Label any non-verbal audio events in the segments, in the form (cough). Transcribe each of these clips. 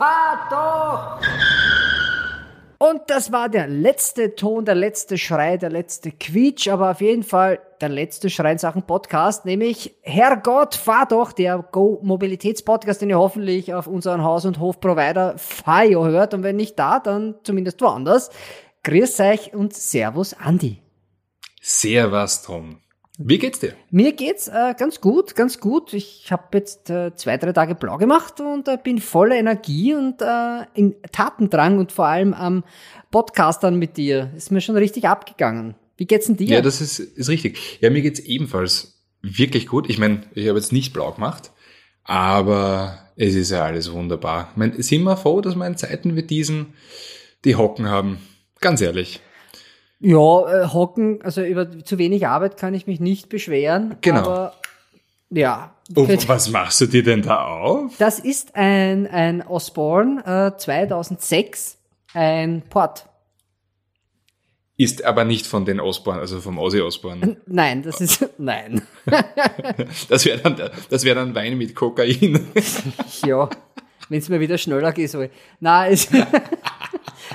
fahr doch! Und das war der letzte Ton, der letzte Schrei, der letzte Quietsch, aber auf jeden Fall der letzte Schrei in Sachen Podcast, nämlich Herrgott, fahr doch, der Go-Mobilitäts-Podcast, den ihr hoffentlich auf unseren Haus- und Hofprovider Fayo hört und wenn nicht da, dann zumindest woanders. Grüß euch und Servus, Andi. Servus, Tom. Wie geht's dir? Mir geht's äh, ganz gut, ganz gut. Ich habe jetzt äh, zwei, drei Tage blau gemacht und äh, bin voller Energie und äh, in Tatendrang und vor allem am Podcastern mit dir. Ist mir schon richtig abgegangen. Wie geht's denn dir? Ja, das ist, ist richtig. Ja, mir geht's ebenfalls wirklich gut. Ich meine, ich habe jetzt nicht blau gemacht, aber es ist ja alles wunderbar. Ich meine, sind wir froh, dass wir in Zeiten wie diesen die Hocken haben. Ganz ehrlich. Ja, äh, hocken, also über zu wenig Arbeit kann ich mich nicht beschweren. Genau. Aber ja. Und was machst du dir denn da auf? Das ist ein, ein Osborne äh, 2006, ein Port. Ist aber nicht von den Osborne, also vom Ozzy Osborne. (laughs) Nein, das ist, (laughs) nein. (laughs) das wäre dann, das wäre dann Wein mit Kokain. ja, wenn es mir wieder schneller geht soll. Na, es,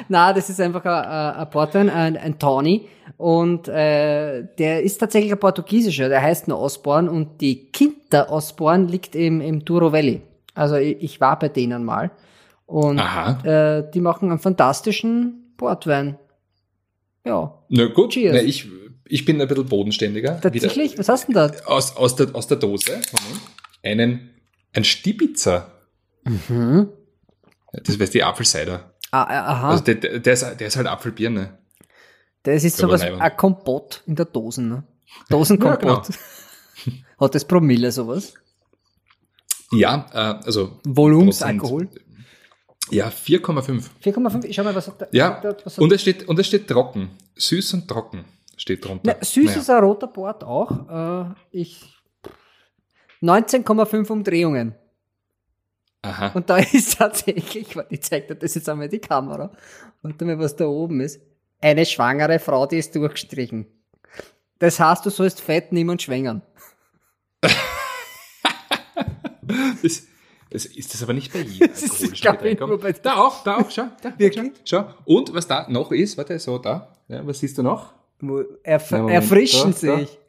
na, das ist einfach ein, ein Portwein, ein, ein Tawny. Und äh, der ist tatsächlich ein portugiesischer, der heißt nur Osborne und die Quinta Osborne liegt im, im Douro Valley. Also ich, ich war bei denen mal. Und äh, die machen einen fantastischen Portwein. Ja. Na gut, Cheers. Na, ich, ich bin ein bisschen bodenständiger. Tatsächlich? Wieder. Was hast du denn da? Aus, aus, der, aus der Dose. Moment. Einen, ein Stibitzer. Mhm. Das wäre die Apfelcider. Ah, aha. Also der, der, ist, der ist halt Apfelbirne. Das ist sowas, ein Kompott in der Dose, ne? Dosenkompott. (laughs) Ja, genau. (laughs) Hat das Promille sowas? Ja, äh, also. Volumensalkohol? Ja, 4,5. 4,5, schau mal, was hat der. Ja, was hat und, es steht, und es steht trocken. Süß und trocken steht drunter. Na, süß naja. ist ein roter Bord auch. Äh, ich. 19,5 Umdrehungen. Aha. Und da (laughs) ist tatsächlich, ich zeige dir das jetzt einmal die Kamera. Warte mal, was da oben ist. Eine schwangere Frau, die ist durchgestrichen. Das heißt, du sollst Fett nehmen und schwängern. (laughs) das, das ist das aber nicht bei jedem (laughs) bei Da auch, da auch, schau. Da, Wirklich? Schau. Und was da noch ist, warte, so da. Ja, was siehst du noch? Erf ja, erfrischen da, sich.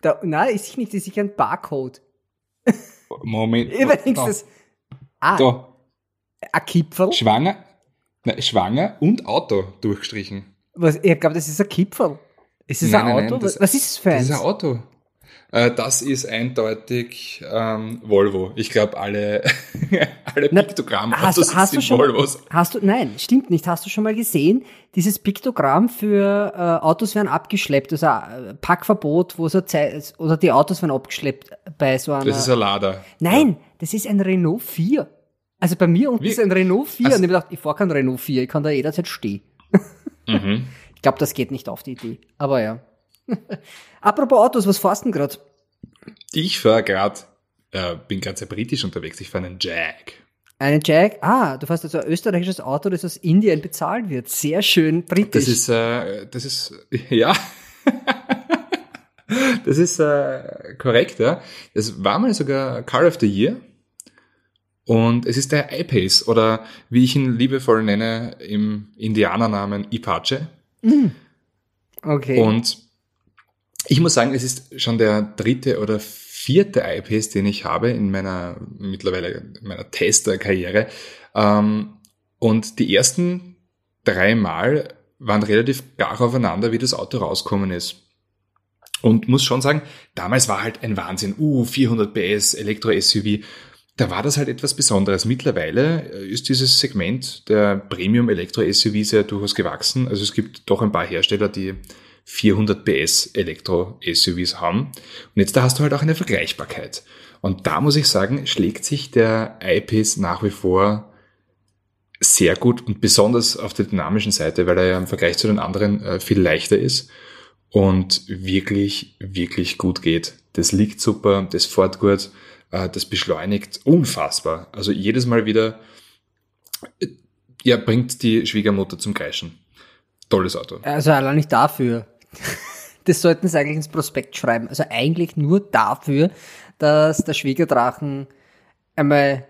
Da. Da, nein, ist nicht, das ist sicher ein Barcode. Moment. Übrigens, das, ah, da. ein Kipferl. Schwanger, na, schwanger und Auto durchgestrichen. Was, ich glaube, das ist ein Kipferl. Ist das nein, ein Auto? Nein, das, was ist das für eins? Das ist ein Auto. Äh, das ist eindeutig ähm, Volvo. Ich glaube, alle, (laughs) alle Piktogramme hast, du, hast du schon Volvos. Hast du, nein, stimmt nicht. Hast du schon mal gesehen? Dieses Piktogramm für äh, Autos werden abgeschleppt, also Packverbot, wo so Zeit, oder die Autos werden abgeschleppt bei so einer. Das ist ein Lader. Nein, ja. das ist ein Renault 4. Also bei mir unten ist ein Renault 4 also, und ich habe gedacht, ich fahre kein Renault 4, ich kann da jederzeit stehen. Mhm. (laughs) Ich glaube, das geht nicht auf die Idee. Aber ja. (laughs) Apropos Autos, was fährst du denn gerade? Ich fahre gerade, äh, bin ganz sehr britisch unterwegs, ich fahre einen Jag. Einen Jag? Ah, du fährst also ein österreichisches Auto, das aus Indien bezahlt wird. Sehr schön britisch. Das ist, äh, das ist, (laughs) ja. das ist äh, korrekt, ja. Das war mal sogar Car of the Year. Und es ist der iPace oder wie ich ihn liebevoll nenne im Indianernamen Ipache. Mm. Okay. Und ich muss sagen, es ist schon der dritte oder vierte iPace, den ich habe in meiner mittlerweile in meiner Tester-Karriere. Ähm, und die ersten drei Mal waren relativ gar aufeinander, wie das Auto rauskommen ist. Und muss schon sagen, damals war halt ein Wahnsinn. Uh, 400 PS Elektro-SUV. Da war das halt etwas Besonderes. Mittlerweile ist dieses Segment der Premium Elektro-SUVs ja durchaus gewachsen. Also es gibt doch ein paar Hersteller, die 400 PS Elektro-SUVs haben. Und jetzt da hast du halt auch eine Vergleichbarkeit. Und da muss ich sagen, schlägt sich der I-Pace nach wie vor sehr gut und besonders auf der dynamischen Seite, weil er ja im Vergleich zu den anderen äh, viel leichter ist und wirklich, wirklich gut geht. Das liegt super, das fährt gut, äh, das beschleunigt unfassbar. Also jedes Mal wieder, äh, ja, bringt die Schwiegermutter zum Kreischen. Tolles Auto. Also allein nicht dafür. Das sollten sie eigentlich ins Prospekt schreiben. Also eigentlich nur dafür, dass der Schwiegerdrachen einmal,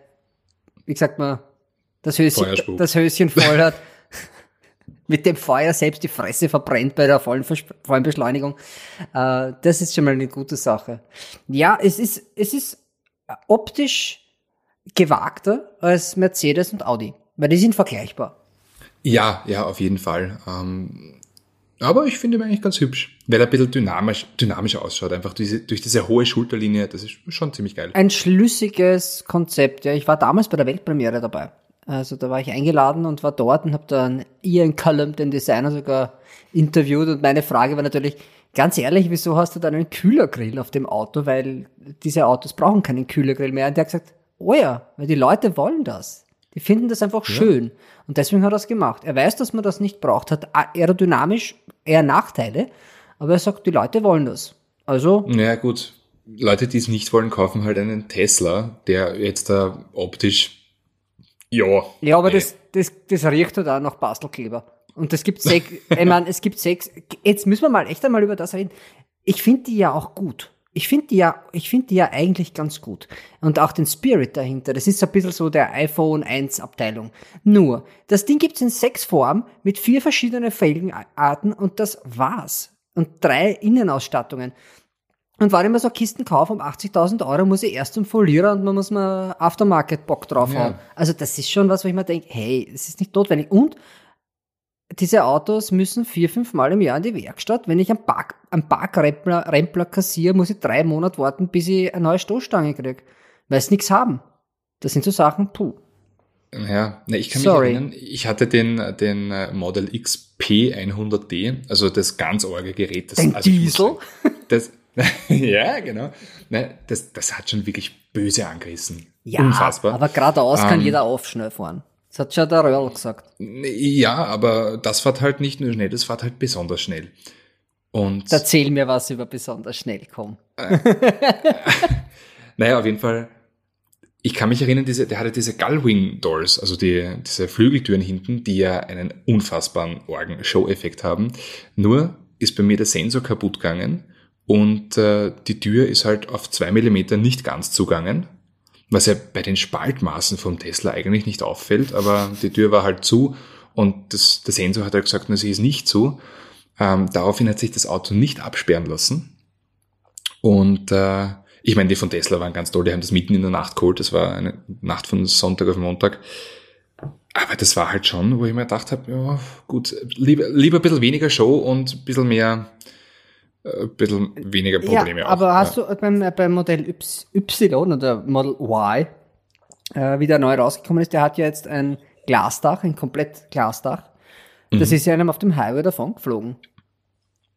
wie sagt man, das Höschen, das Höschen voll hat, (laughs) mit dem Feuer selbst die Fresse verbrennt bei der vollen, Vers- vollen Beschleunigung. Äh, das ist schon mal eine gute Sache. Ja, es ist, es ist optisch gewagter als Mercedes und Audi, weil die sind vergleichbar. Ja, ja, auf jeden Fall. Ähm, aber ich finde ihn eigentlich ganz hübsch, weil er ein bisschen dynamisch, dynamischer ausschaut. Einfach diese, durch diese hohe Schulterlinie, das ist schon ziemlich geil. Ein schlüssiges Konzept. Ja, ich war damals bei der Weltpremiere dabei. Also da war ich eingeladen und war dort und habe dann Ian Cullum, den Designer, sogar interviewt. Und meine Frage war natürlich, ganz ehrlich, wieso hast du dann einen Kühlergrill auf dem Auto? Weil diese Autos brauchen keinen Kühlergrill mehr. Und der hat gesagt, oh ja, weil die Leute wollen das. Die finden das einfach schön. Und deswegen hat er es gemacht. Er weiß, dass man das nicht braucht, hat aerodynamisch eher Nachteile, aber er sagt, die Leute wollen das. Also, Naja, gut. Leute, die es nicht wollen, kaufen halt einen Tesla, der jetzt da optisch, ja. Ja, aber das, das, das riecht halt auch nach Bastelkleber. Und das gibt sechs, (laughs) ich meine, es gibt sechs, jetzt müssen wir mal echt einmal über das reden. Ich finde die ja auch gut. Ich finde die ja, ich finde die ja eigentlich ganz gut. Und auch den Spirit dahinter. Das ist so ein bisschen so der iPhone 1 Abteilung. Nur, das Ding gibt's in sechs Formen mit vier verschiedenen Felgenarten und das war's. Und drei Innenausstattungen. Und wenn ich mir so Kisten kaufe um 80.000 Euro, muss ich erst zum Folierer und man muss mal Aftermarket-Bock drauf Ja. haben. Also das ist schon was, wo ich mir denke, hey, das ist nicht notwendig. Und diese Autos müssen vier, fünf Mal im Jahr in die Werkstatt. Wenn ich einen Park, einen Parkrempler Rempler kassiere, muss ich drei Monate warten, bis ich eine neue Stoßstange kriege. Weil sie nichts haben. Das sind so Sachen, puh. Ja, ne, ich kann Sorry. mich erinnern, ich hatte den, den äh, Model XP 100D, also das ganz orge Gerät. Das, Den also Diesel? sagen, Das, (laughs) ja, genau. Ne, das, das hat schon wirklich böse angerissen. Ja, Unfassbar. aber geradeaus kann Ähm, jeder aufschnell fahren. Das hat schon der Röhrl gesagt. Ja, aber das fährt halt nicht nur schnell, das fährt halt besonders schnell. Und Erzähl mir was über besonders schnell kommen. (laughs) naja, auf jeden Fall, ich kann mich erinnern, diese, der hatte diese Gullwing Doors, also die, diese Flügeltüren hinten, die ja einen unfassbaren Orgen-Show-Effekt haben. Nur ist bei mir der Sensor kaputt gegangen und äh, die Tür ist halt auf zwei Millimeter nicht ganz zugangen, was ja bei den Spaltmaßen vom Tesla eigentlich nicht auffällt, aber die Tür war halt zu und das, der Sensor hat halt gesagt, na, sie ist nicht zu. Ähm, daraufhin hat sich das Auto nicht absperren lassen. Und äh, ich meine, die von Tesla waren ganz toll, die haben das mitten in der Nacht geholt. Das war eine Nacht von Sonntag auf Montag. Aber das war halt schon, wo ich mir gedacht habe, ja, gut, lieber, lieber ein bisschen weniger Show und ein bisschen mehr, ein bisschen weniger Probleme ja, auch. aber hast ja. du beim, beim Modell Y, oder Model Y, äh, wie der neu rausgekommen ist, der hat ja jetzt ein Glasdach, ein komplett Glasdach. Das Mhm. ist ja einem auf dem Highway davon geflogen.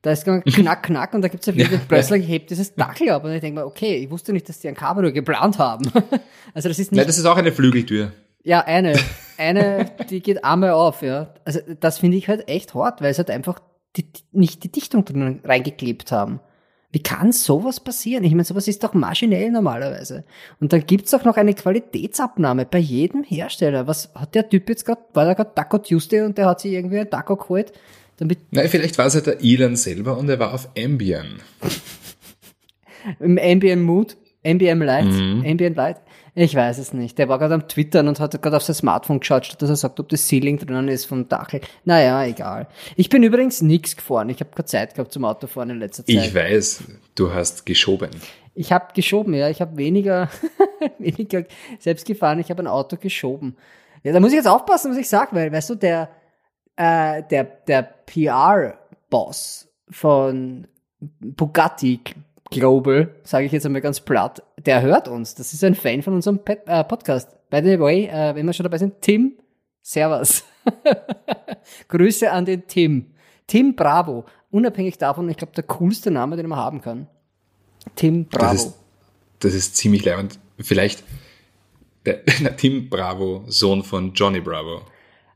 Da ist (laughs) knack, knack, und da gibt's ja wieder, Ja. plötzlich hebt dieses Dackel ab. Und ich denke mir, okay, ich wusste nicht, dass die ein Cabrio geplant haben. (laughs) also das ist nicht Nein, das ist auch eine Flügeltür. Ja, eine. Eine, die geht einmal auf, ja. Also das finde ich halt echt hart, weil sie halt einfach die, nicht die Dichtung drin reingeklebt haben. Wie kann sowas passieren? Ich meine, sowas ist doch maschinell normalerweise. Und dann gibt's auch noch eine Qualitätsabnahme bei jedem Hersteller. Was hat der Typ jetzt gerade, war da gerade Taco Tuesday und der hat sich irgendwie ein Taco geholt, damit Nein, vielleicht war es ja der Elon selber und er war auf Ambien. (laughs) im Ambient Mood, Ambient Light, Mhm. Ambient Light. Ich weiß es nicht. Der war gerade am Twittern und hat gerade auf sein Smartphone geschaut, statt dass er sagt, ob das Ceiling drinnen ist vom Dachel. Naja, egal. Ich bin übrigens nix gefahren. Ich habe keine Zeit gehabt zum Autofahren in letzter Zeit. Ich weiß, du hast geschoben. Ich habe geschoben, ja. Ich habe weniger, (laughs) weniger selbst gefahren. Ich habe ein Auto geschoben. Ja, da muss ich jetzt aufpassen, was ich sage, weil, weißt du, der, äh, der, der PR-Boss von Bugatti Global, sage ich jetzt einmal ganz platt, der hört uns. Das ist ein Fan von unserem Pet, äh, Podcast. By the way, äh, wenn wir schon dabei sind, Tim, Servus. (laughs) Grüße an den Tim. Tim Bravo. Unabhängig davon, ich glaube, der coolste Name, den man haben kann. Tim Bravo. Das ist, das ist ziemlich leibend. Vielleicht der, (laughs) der Tim Bravo, Sohn von Johnny Bravo.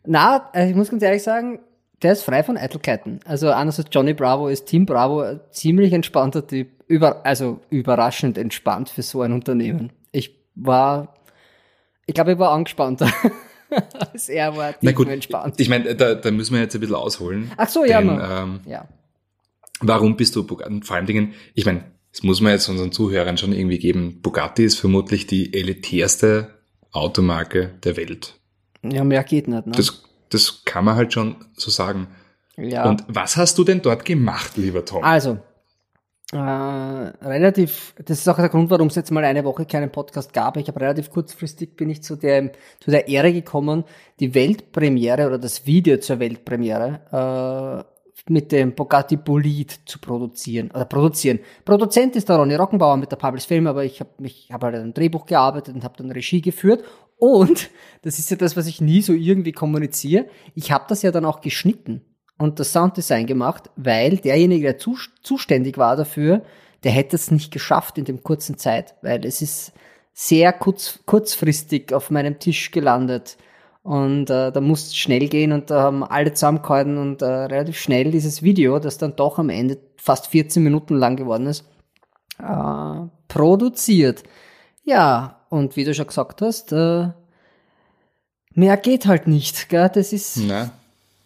Na, also ich muss ganz ehrlich sagen, der ist frei von Eitelkeiten. Also anders als Johnny Bravo ist Tim Bravo ein ziemlich entspannter Typ. Über, also überraschend entspannt für so ein Unternehmen. Ich war, ich glaube, ich war angespannter. (laughs) als er war Na gut, entspannt. ich meine, da, da müssen wir jetzt ein bisschen ausholen. Ach so, ja, Denn, ähm, ja. warum bist du Bugatti? Vor allen Dingen, ich meine, das muss man jetzt unseren Zuhörern schon irgendwie geben. Bugatti ist vermutlich die elitärste Automarke der Welt. Ja, mehr geht nicht, ne? Das, das kann man halt schon so sagen. ja. Und was hast du denn dort gemacht, lieber Tom? Also, äh, relativ, das ist auch der Grund, warum es jetzt mal eine Woche keinen Podcast gab. Ich habe relativ kurzfristig bin ich zu der, zu der Ehre gekommen, die Weltpremiere oder das Video zur Weltpremiere äh, mit dem Bugatti Bolid zu produzieren oder produzieren. Produzent ist der Ronny Rockenbauer mit der Publish Film, aber ich habe mich habe halt an einem Drehbuch gearbeitet und habe dann Regie geführt und (laughs) das ist ja das, was ich nie so irgendwie kommuniziere. Ich habe das ja dann auch geschnitten und das Sounddesign gemacht, weil derjenige, der zu, zuständig war dafür, der hätte es nicht geschafft in dem kurzen Zeit, weil es ist sehr kurz, kurzfristig auf meinem Tisch gelandet. Und äh, da musste es schnell gehen und da haben alle zusammengehalten und äh, relativ schnell dieses Video, das dann doch am Ende fast 14 Minuten lang geworden ist, äh, produziert. Ja, und wie du schon gesagt hast, äh, mehr geht halt nicht, gell? Das ist Na,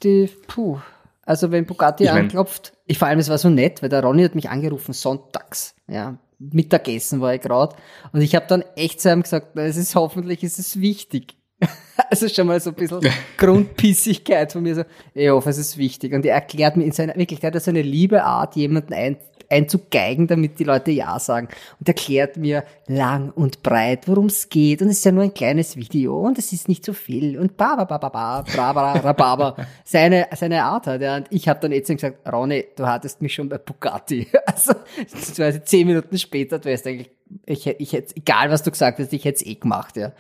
die, puh. Also wenn Bugatti Ich mein- anklopft, ich vor allem, es war so nett, weil der Ronny hat mich angerufen, sonntags, ja, Mittagessen war ich gerade und ich habe dann echt zu ihm gesagt, na, es ist hoffentlich, es ist wichtig. (laughs) Also schon mal so ein bisschen Grundpissigkeit von mir, so, ich hoffe, es ist wichtig. Und er erklärt mir in seiner, wirklich, der hat so eine liebe Art, jemanden ein, einzugeigen, damit die Leute Ja sagen. Und erklärt mir lang und breit, worum es geht. Und es ist ja nur ein kleines Video und es ist nicht so viel. Und ba, ba, ba, ba, ba, bra, bra, rababa. (laughs) Seine, seine Art hat er. Und ich habe dann jetzt gesagt, Ronny, du hattest mich schon bei Bugatti. (laughs) Also, quasi zehn Minuten später, du hast eigentlich, ich, ich hätte, egal was du gesagt hast, ich hätte es eh gemacht, ja.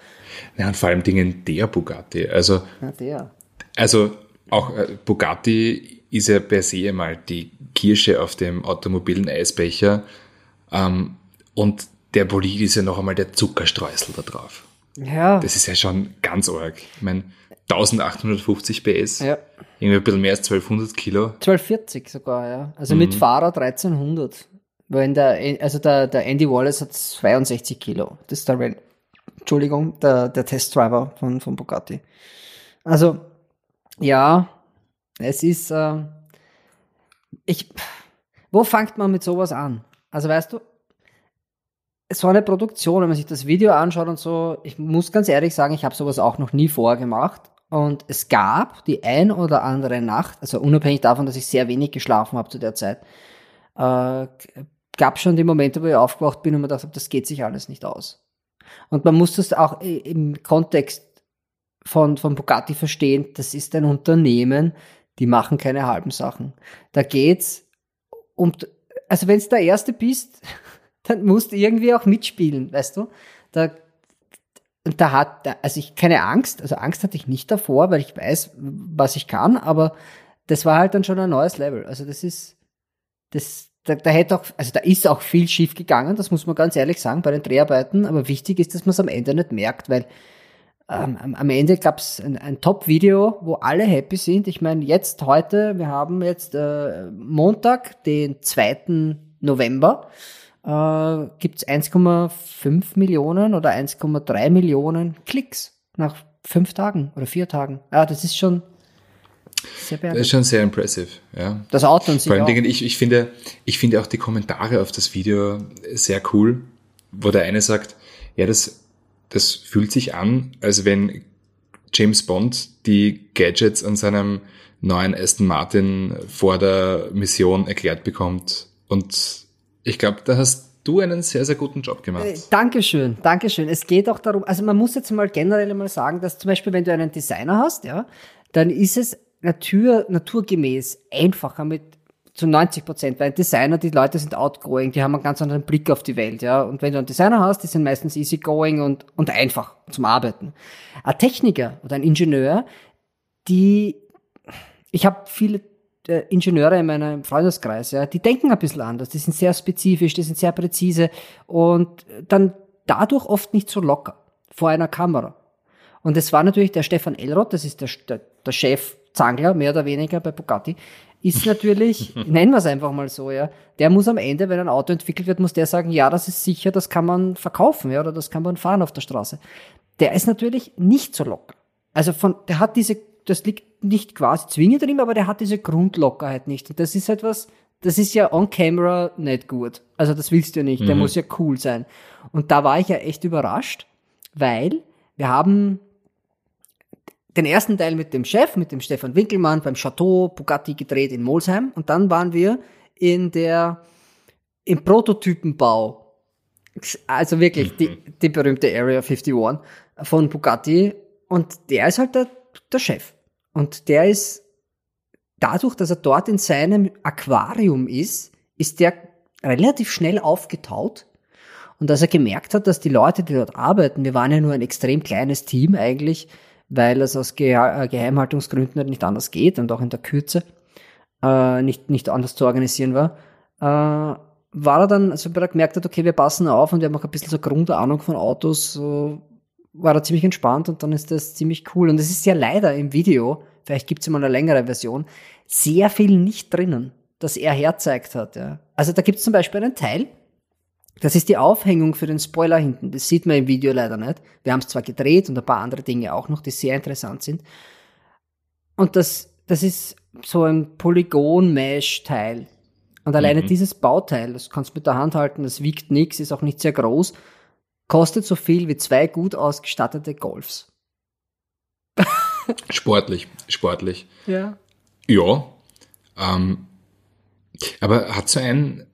ja, und vor allem Dingen der Bugatti. Also, Ja, der. also auch äh, Bugatti ist ja per se mal die Kirsche auf dem automobilen Eisbecher. Ähm, und der Bolid ist ja noch einmal der Zuckerstreusel da drauf. Ja. Das ist ja schon ganz arg. Ich meine, 1850 PS, Ja. irgendwie ein bisschen mehr als 1200 Kilo. 1240 sogar, ja. Also mit Fahrer 1300. Wenn der, also der, der Andy Wallace hat 62 Kilo. Das ist der, Entschuldigung, der, der Testdriver von, von Bugatti. Also, ja, es ist, äh, ich, wo fängt man mit sowas an? Also weißt du, so eine Produktion, wenn man sich das Video anschaut und so, ich muss ganz ehrlich sagen, ich habe sowas auch noch nie vorgemacht. Und es gab die ein oder andere Nacht, also unabhängig davon, dass ich sehr wenig geschlafen habe zu der Zeit, äh, gab schon die Momente, wo ich aufgewacht bin und mir gedacht habe, das geht sich alles nicht aus. Und man muss das auch im Kontext von, von Bugatti verstehen, das ist ein Unternehmen, die machen keine halben Sachen. Da geht's um, also wenn du der Erste bist, (laughs) dann musst du irgendwie auch mitspielen, weißt du? Da, und da hat, also ich keine Angst, also Angst hatte ich nicht davor, weil ich weiß, was ich kann, aber das war halt dann schon ein neues Level. Also das ist, das, da, da hätte auch, also da ist auch viel schief gegangen, das muss man ganz ehrlich sagen, bei den Dreharbeiten, aber wichtig ist, dass man es am Ende nicht merkt, weil ähm, am- Ende gab es ein, ein Top-Video, wo alle happy sind. Ich meine, jetzt heute, wir haben jetzt äh, Montag, den 2. November, äh, gibt es 1,5 Millionen oder 1,3 Millionen Klicks nach fünf Tagen oder vier Tagen. Ja, das ist schon sehr Das ist beeindruckend. schon sehr impressive, ja. Das Auto und sich Vor allen. Dingen, ich, ich, finde, ich finde auch die Kommentare auf das Video sehr cool, wo der eine sagt, ja, das, das fühlt sich an, als wenn James Bond die Gadgets an seinem neuen Aston Martin vor der Mission erklärt bekommt. Und ich glaube, da hast du einen sehr, sehr guten Job gemacht. Äh, Dankeschön, Dankeschön. Es geht auch darum, also man muss jetzt mal generell mal sagen, dass zum Beispiel, wenn du einen Designer hast, ja, dann ist es natur, naturgemäß einfacher mit zu 90 Prozent, weil Designer, die Leute sind outgoing, die haben einen ganz anderen Blick auf die Welt, ja. Und wenn du einen Designer hast, die sind meistens easygoing und, und einfach zum Arbeiten. Ein Techniker oder ein Ingenieur, die, ich habe viele äh, Ingenieure in meinem Freundeskreis, ja, die denken ein bisschen anders, die sind sehr spezifisch, die sind sehr präzise und dann dadurch oft nicht so locker vor einer Kamera. Und es war natürlich der Stefan Elroth, das ist der, der, der Chef Zangler, mehr oder weniger bei Bugatti, ist natürlich, (laughs) nennen wir es einfach mal so, ja, der muss am Ende, wenn ein Auto entwickelt wird, muss der sagen, ja, das ist sicher, das kann man verkaufen, ja, oder das kann man fahren auf der Straße. Der ist natürlich nicht so locker. Also von, der hat diese, das liegt nicht quasi zwingend an ihm, aber der hat diese Grundlockerheit nicht. Und das ist etwas, das ist ja on camera nicht gut. Also das willst du ja nicht. Der muss ja cool sein. Und da war ich ja echt überrascht, weil wir haben, den ersten Teil mit dem Chef, mit dem Stefan Winkelmann beim Chateau Bugatti gedreht in Molsheim und dann waren wir in der, im Prototypenbau. Also wirklich die, die berühmte Area 51 von Bugatti und der ist halt der, der Chef. Und der ist dadurch, dass er dort in seinem Aquarium ist, ist der relativ schnell aufgetaut. Und als er gemerkt hat, dass die Leute, die dort arbeiten, wir waren ja nur ein extrem kleines Team eigentlich, weil es aus Ge äh, Geheimhaltungsgründen halt nicht anders geht und auch in der Kürze äh, nicht, nicht anders zu organisieren war, äh, war er dann, also er gemerkt hat, okay, wir passen auf und wir haben auch ein bisschen so Grundahnung von Autos, so war er ziemlich entspannt und dann ist das ziemlich cool. Und es ist ja leider im Video, vielleicht gibt's immer eine längere Version, sehr viel nicht drinnen, das er herzeigt hat. Ja. Also da gibt's zum Beispiel einen Teil, das ist die Aufhängung für den Spoiler hinten. Das sieht man im Video leider nicht. Wir haben es zwar gedreht und ein paar andere Dinge auch noch, die sehr interessant sind. Und das, das ist so ein Polygon-Mesh-Teil. Und alleine mhm. dieses Bauteil, das kannst du mit der Hand halten, das wiegt nichts, ist auch nicht sehr groß, kostet so viel wie zwei gut ausgestattete Golfs. (laughs) sportlich, sportlich. Ja. Ja. Ähm, aber hat so ein,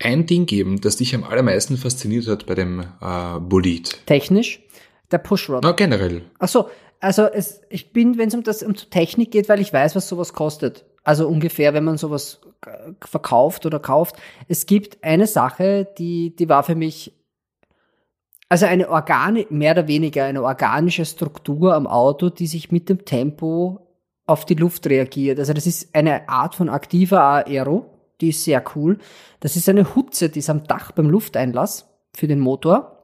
ein Ding geben, das dich am allermeisten fasziniert hat bei dem äh, Bolid? Technisch? Der Pushrod. Na, generell. Ach so, also es, ich bin, wenn es um das um Technik geht, weil ich weiß, was sowas kostet. Also ungefähr, wenn man sowas verkauft oder kauft. Es gibt eine Sache, die, die war für mich, also eine Organe, mehr oder weniger eine organische Struktur am Auto, die sich mit dem Tempo auf die Luft reagiert. Also das ist eine Art von aktiver Aero, die ist sehr cool. Das ist eine Hutze, die ist am Dach beim Lufteinlass für den Motor.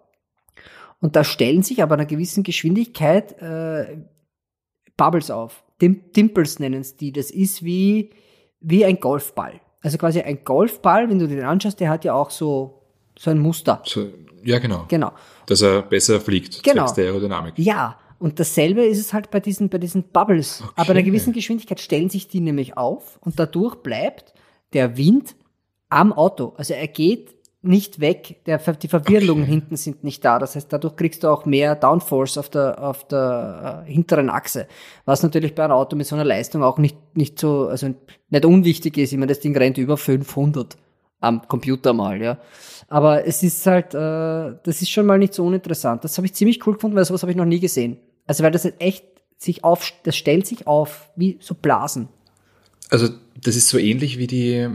Und da stellen sich aber einer gewissen Geschwindigkeit äh, Bubbles auf. Dim Dimples nennen es die. Das ist wie, wie ein Golfball. Also quasi ein Golfball, wenn du den anschaust, der hat ja auch so, so ein Muster. So, ja, genau. Genau. Dass er besser fliegt, genau. der Aerodynamik. Ja, und dasselbe ist es halt bei diesen, bei diesen Bubbles. Okay. Aber bei einer gewissen Geschwindigkeit stellen sich die nämlich auf und dadurch bleibt der Wind am Auto. Also er geht nicht weg. Der, die Verwirbelungen okay. hinten sind nicht da. Das heißt, dadurch kriegst du auch mehr Downforce auf der, auf der äh, hinteren Achse. Was natürlich bei einem Auto mit so einer Leistung auch nicht, nicht so, also nicht unwichtig ist. Ich meine, das Ding rennt über 500 am Computer mal, ja. Aber es ist halt, äh, das ist schon mal nicht so uninteressant. Das habe ich ziemlich cool gefunden, weil sowas habe ich noch nie gesehen. Also weil das halt echt sich auf, das stellt sich auf wie so Blasen. Also das ist so ähnlich wie die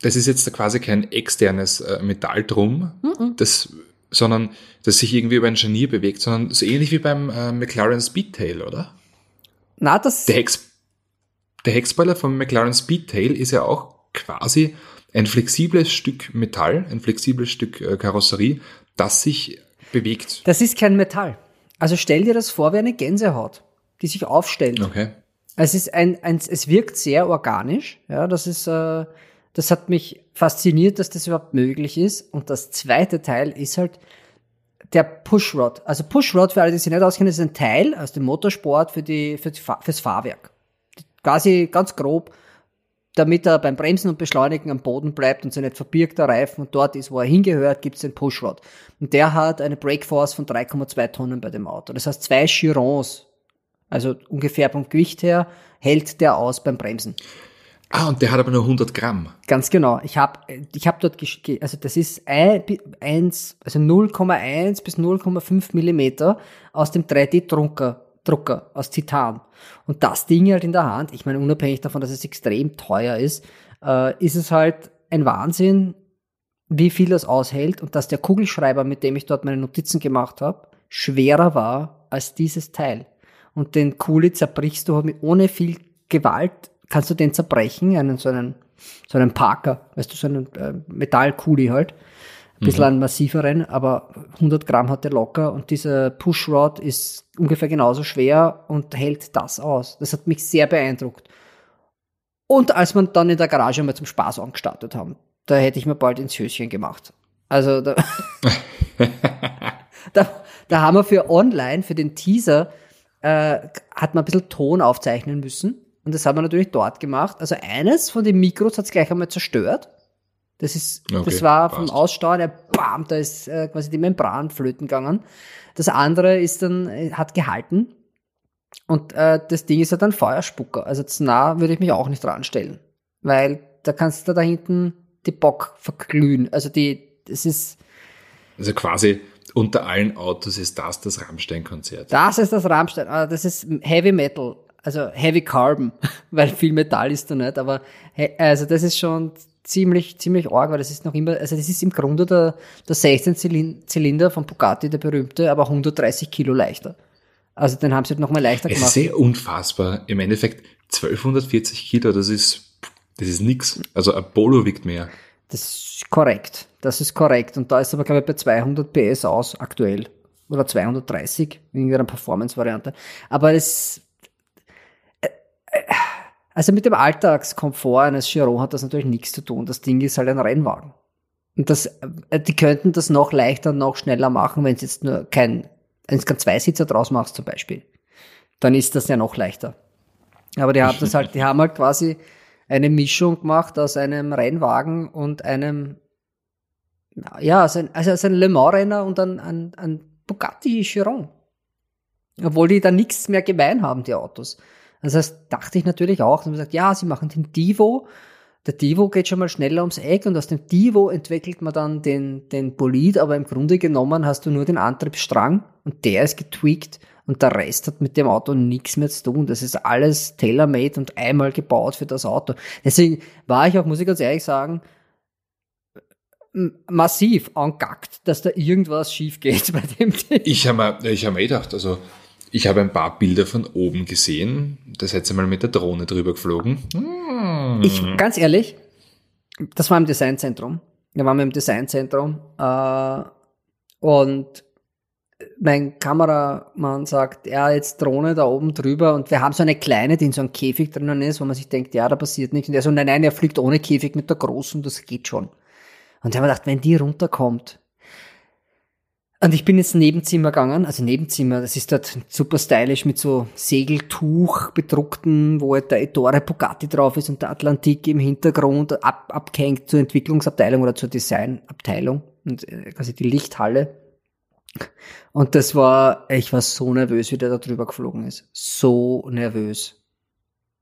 das ist jetzt quasi kein externes äh, Metall drum, mhm. das, sondern das sich irgendwie über ein Scharnier bewegt, sondern so ähnlich wie beim äh, McLaren Speedtail, oder? Na, das. Der, Hex, der Heckspoiler vom McLaren Speedtail ist ja auch quasi ein flexibles Stück Metall, ein flexibles Stück äh, Karosserie, das sich bewegt. Das ist kein Metall. Also stell dir das vor wie eine Gänsehaut, die sich aufstellt. Okay. Es ist ein, ein es wirkt sehr organisch. Ja, das ist äh, das hat mich fasziniert, dass das überhaupt möglich ist. Und das zweite Teil ist halt der Pushrod. Also Pushrod, für alle, die sich nicht auskennen, ist ein Teil aus dem Motorsport für die, für die fürs Fahrwerk. Quasi ganz grob, damit er beim Bremsen und Beschleunigen am Boden bleibt und sich nicht verbirgt, der Reifen und dort ist, wo er hingehört, gibt es den Pushrod. Und der hat eine Breakforce von 3,2 Tonnen bei dem Auto. Das heißt, zwei Chirons, also ungefähr vom Gewicht her, hält der aus beim Bremsen. Ah, und der hat aber nur 100 Gramm. Ganz genau. Ich habe ich hab dort, also das ist 1, also 0,1 bis 0,5 Millimeter aus dem 3D-Drucker, Drucker aus Titan. Und das Ding halt in der Hand, ich meine, unabhängig davon, dass es extrem teuer ist, äh, ist es halt ein Wahnsinn, wie viel das aushält und dass der Kugelschreiber, mit dem ich dort meine Notizen gemacht habe, schwerer war als dieses Teil. Und den Kuli zerbrichst du ohne viel Gewalt kannst du den zerbrechen, einen so einen, so einen Parker, weißt du, so einen äh, Metallkuli halt. Ein bisschen mhm. einen massiveren, aber 100 Gramm hat der locker und dieser Pushrod ist ungefähr genauso schwer und hält das aus. Das hat mich sehr beeindruckt. Und als man dann in der Garage mal zum Spaß angestartet haben, da hätte ich mir bald ins Höschen gemacht. Also da, (laughs) (laughs) da, da haben wir für online, für den Teaser, äh, hat man ein bisschen Ton aufzeichnen müssen. Und das haben wir natürlich dort gemacht. Also eines von den Mikros hat es gleich einmal zerstört. Das ist, okay, das war vom Ausstau, der bam, da ist äh, quasi die Membran flöten gegangen. Das andere ist dann, äh, hat gehalten. Und äh, das Ding ist ja dann Feuerspucker. Also zu nah würde ich mich auch nicht ranstellen. Weil da kannst du da hinten die Bock verglühen. Also die, das ist. Also quasi unter allen Autos ist das das Rammstein-Konzert. Das ist das Rammstein. Ah, das ist Heavy Metal. Also Heavy Carbon, (laughs) weil viel Metall ist da nicht. Aber also das ist schon ziemlich, ziemlich arg, weil das ist noch immer, also das ist im Grunde der, der 16 Zylinder von Bugatti, der berühmte, aber 130 Kilo leichter. Also den haben sie halt nochmal leichter gemacht. Es ist sehr unfassbar. Im Endeffekt 1240 Kilo, das ist, das ist nix. Also Apollo wiegt mehr. Das ist korrekt. Das ist korrekt. Und da ist aber, glaube ich, bei 200 PS aus aktuell. Oder 230 in irgendeiner Performance-Variante. Aber es, äh, äh, also mit dem Alltagskomfort eines Chiron hat das natürlich nichts zu tun. Das Ding ist halt ein Rennwagen. Und das, äh, die könnten das noch leichter noch schneller machen, wenn es jetzt nur kein, wenn es kein Zweisitzer draus machst zum Beispiel. Dann ist das ja noch leichter. Aber die haben das halt, die haben halt quasi eine Mischung gemacht aus einem Rennwagen und einem, ja, also ein, also ein Le Mans-Renner und ein, ein, ein Bugatti Chiron. Obwohl die da nichts mehr gemein haben, die Autos. Also das dachte ich natürlich auch. Und man sagt, ja, sie machen den Divo. Der Divo geht schon mal schneller ums Eck und aus dem Divo entwickelt man dann den, den Bolid, aber im Grunde genommen hast du nur den Antriebsstrang und der ist getweakt und der Rest hat mit dem Auto nichts mehr zu tun. Das ist alles tailor-made und einmal gebaut für das Auto. Deswegen war ich auch, muss ich ganz ehrlich sagen, massiv angackt, dass da irgendwas schief geht (laughs) bei dem Ding. Ich habe mir, ich hab mir gedacht, also ich habe ein paar Bilder von oben gesehen. Da seid ihr mal mit der Drohne drüber geflogen. Hm. Ich, ganz ehrlich, das war im Designzentrum. Wir waren im Designzentrum äh, und mein Kameramann sagt, ja, jetzt Drohne da oben drüber und wir haben so eine kleine, die in so einem Käfig drinnen ist, wo man sich denkt, ja, da passiert nichts. Und er so, nein, nein, er fliegt ohne Käfig mit der großen, das geht schon. Und ich habe gedacht, wenn die runterkommt, und ich bin ins Nebenzimmer gegangen, also Nebenzimmer, das ist dort super stylisch mit so Segeltuch bedruckten, wo halt der Ettore Bugatti drauf ist und der Atlantik im Hintergrund ab, abgehängt zur Entwicklungsabteilung oder zur Designabteilung und äh, quasi die Lichthalle. Und das war, ich war so nervös, wie der da drüber geflogen ist. So nervös.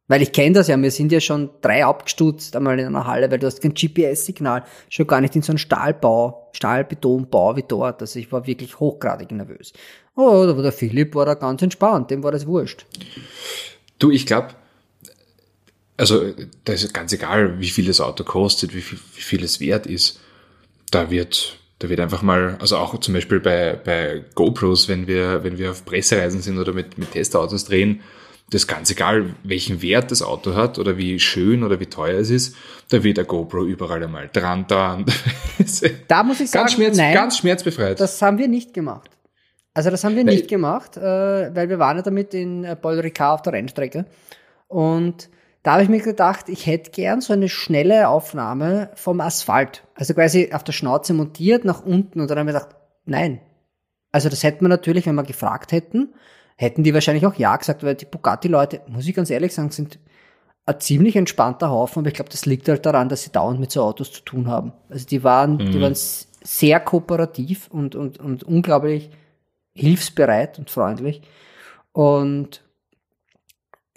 Weil ich kenne das ja, wir sind ja schon drei abgestutzt einmal in einer Halle, weil du hast kein GPS-Signal, schon gar nicht in so einem Stahlbau, Stahlbetonbau wie dort. Also ich war wirklich hochgradig nervös. Oh, der Philipp war da ganz entspannt, dem war das wurscht. Du, ich glaube, also da ist ganz egal, wie viel das Auto kostet, wie viel, wie viel es wert ist. Da wird, da wird einfach mal, also auch zum Beispiel bei, bei GoPros, wenn wir, wenn wir auf Pressereisen sind oder mit, mit Testautos drehen, das ist ganz egal, welchen Wert das Auto hat oder wie schön oder wie teuer es ist, da wird der GoPro überall einmal dran da. (laughs) da muss ich sagen, ganz, schmerz, nein, ganz schmerzbefreit. Das haben wir nicht gemacht. Also das haben wir nein. nicht gemacht, äh, weil wir waren ja damit in Paul Ricard auf der Rennstrecke. Und da habe ich mir gedacht, ich hätte gern so eine schnelle Aufnahme vom Asphalt. Also quasi auf der Schnauze montiert nach unten. Und dann habe ich gedacht, nein. Also das hätten wir natürlich, wenn wir gefragt hätten, hätten die wahrscheinlich auch Ja gesagt, weil die Bugatti-Leute, muss ich ganz ehrlich sagen, sind ein ziemlich entspannter Haufen, aber ich glaube, das liegt halt daran, dass sie dauernd mit so Autos zu tun haben. Also die waren, mhm. die waren sehr kooperativ und, und, und unglaublich hilfsbereit und freundlich. Und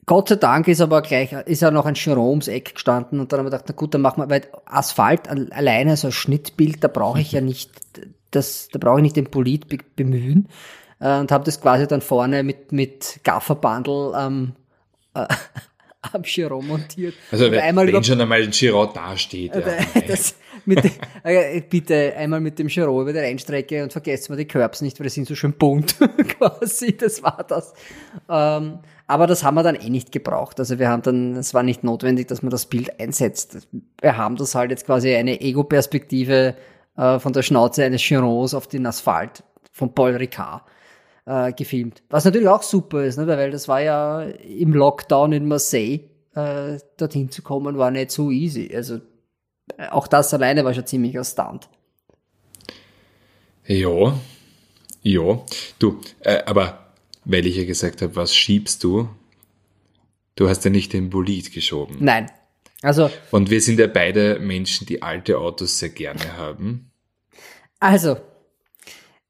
Gott sei Dank ist aber gleich, ist ja noch ein ums Eck gestanden und dann haben wir gedacht, na gut, dann machen wir, weil Asphalt alleine so ein Schnittbild, da brauche ich ja nicht, das, da brauche ich nicht den Polit bemühen äh, und habe das quasi dann vorne mit, mit Gafferbandel ähm, äh, (laughs) am Giro montiert. Also und wenn, einmal wenn schon einmal ein Giro dasteht. Ja. (laughs) das, mit, äh, bitte einmal mit dem Giro über die Rennstrecke und vergesst mal die Curbs nicht, weil die sind so schön bunt (laughs) quasi, das war das. Ähm, aber das haben wir dann eh nicht gebraucht. Also wir haben dann, es war nicht notwendig, dass man das Bild einsetzt. Wir haben das halt jetzt quasi eine Ego-Perspektive äh, von der Schnauze eines Girons auf den Asphalt von Paul Ricard äh, gefilmt. Was natürlich auch super ist, ne? weil das war ja im Lockdown in Marseille, äh, dorthin zu kommen, war nicht so easy. Also äh, auch das alleine war schon ziemlich ein Stunt. Ja, ja. Du, äh, aber weil ich ja gesagt habe, was schiebst du? Du hast ja nicht den Bolid geschoben. Nein. Also. Und wir sind ja beide Menschen, die alte Autos sehr gerne haben. Also,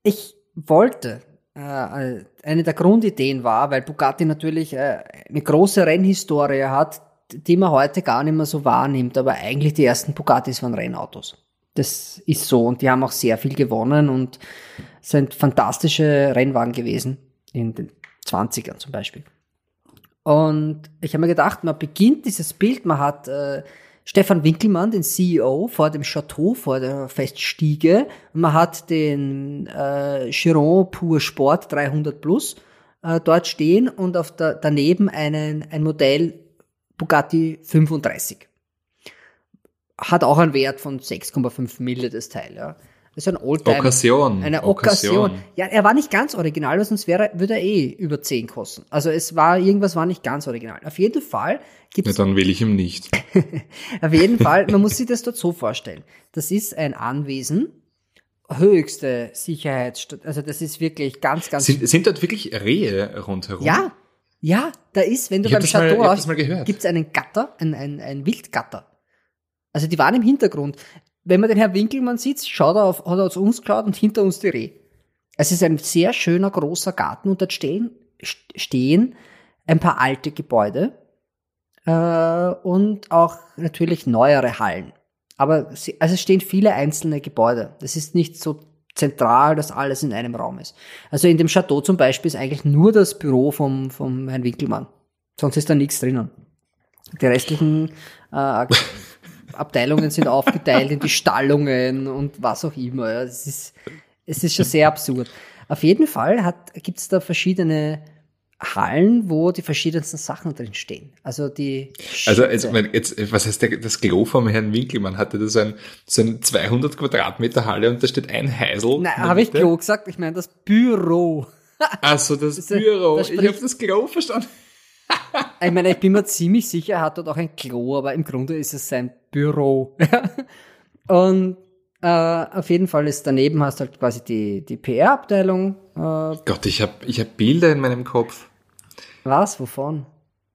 ich wollte äh, eine der Grundideen war, weil Bugatti natürlich äh, eine große Rennhistorie hat, die man heute gar nicht mehr so wahrnimmt, aber eigentlich die ersten Bugattis waren Rennautos. Das ist so und die haben auch sehr viel gewonnen und sind fantastische Rennwagen gewesen in den 20ern zum Beispiel. Und ich habe mir gedacht, man beginnt dieses Bild, man hat äh, Stefan Winkelmann, den CEO, vor dem Chateau, vor der Feststiege. Man hat den äh, Chiron Pur Sport 300 Plus äh, dort stehen und auf der, daneben einen, ein Modell Bugatti 35. Hat auch einen Wert von 6,5 Mille das Teil. Ja. Das ist ein Oldtimer. Okkasion. Eine Okkasion. Ja, er war nicht ganz original, weil sonst wäre, würde er eh über 10 kosten. Also es war, irgendwas war nicht ganz original. Auf jeden Fall gibt Ja, es dann will ich ihm nicht. (laughs) auf jeden Fall, man muss sich das dort so vorstellen. Das ist ein Anwesen, höchste Sicherheits, also das ist wirklich ganz, ganz. Sind, sind dort wirklich Rehe rundherum? ja, ja, da ist, wenn du Ich beim Chateau mal gehört. gibt's einen Gatter, ein, ein, ein Wildgatter. Also die waren im Hintergrund. Wenn man den Herrn Winkelmann sieht, schaut er auf, hat er zu uns geschaut und hinter uns die Reh. Es ist ein sehr schöner, großer Garten und dort stehen, st- stehen ein paar alte Gebäude äh, und auch natürlich neuere Hallen. Aber sie, also es stehen viele einzelne Gebäude. Das ist nicht so zentral, dass alles in einem Raum ist. Also in dem Chateau zum Beispiel ist eigentlich nur das Büro vom, vom Herrn Winkelmann. Sonst ist da nichts drinnen. Die restlichen äh, Abteilungen sind aufgeteilt in die Stallungen und was auch immer. Es ist, es ist schon sehr absurd. Auf jeden Fall gibt es da verschiedene Hallen, wo die verschiedensten Sachen drin stehen. Also die Also jetzt, mein, jetzt, was heißt der, das Klo vom Herrn Winkelmann? Hatte das so ein, so ein 200 Quadratmeter Halle und da steht ein Heisel. in Nein, habe ich? Klo gesagt? Ich meine das Büro. Also das (laughs) Das ist- Büro. das ich habe das Klo verstanden. Ich meine, ich bin mir ziemlich sicher, er hat dort auch ein Klo, aber im Grunde ist es sein Büro. (laughs) Und äh, auf jeden Fall ist daneben hast halt quasi die, die PR-Abteilung. Äh, Gott, ich habe ich hab Bilder in meinem Kopf. was? Wovon?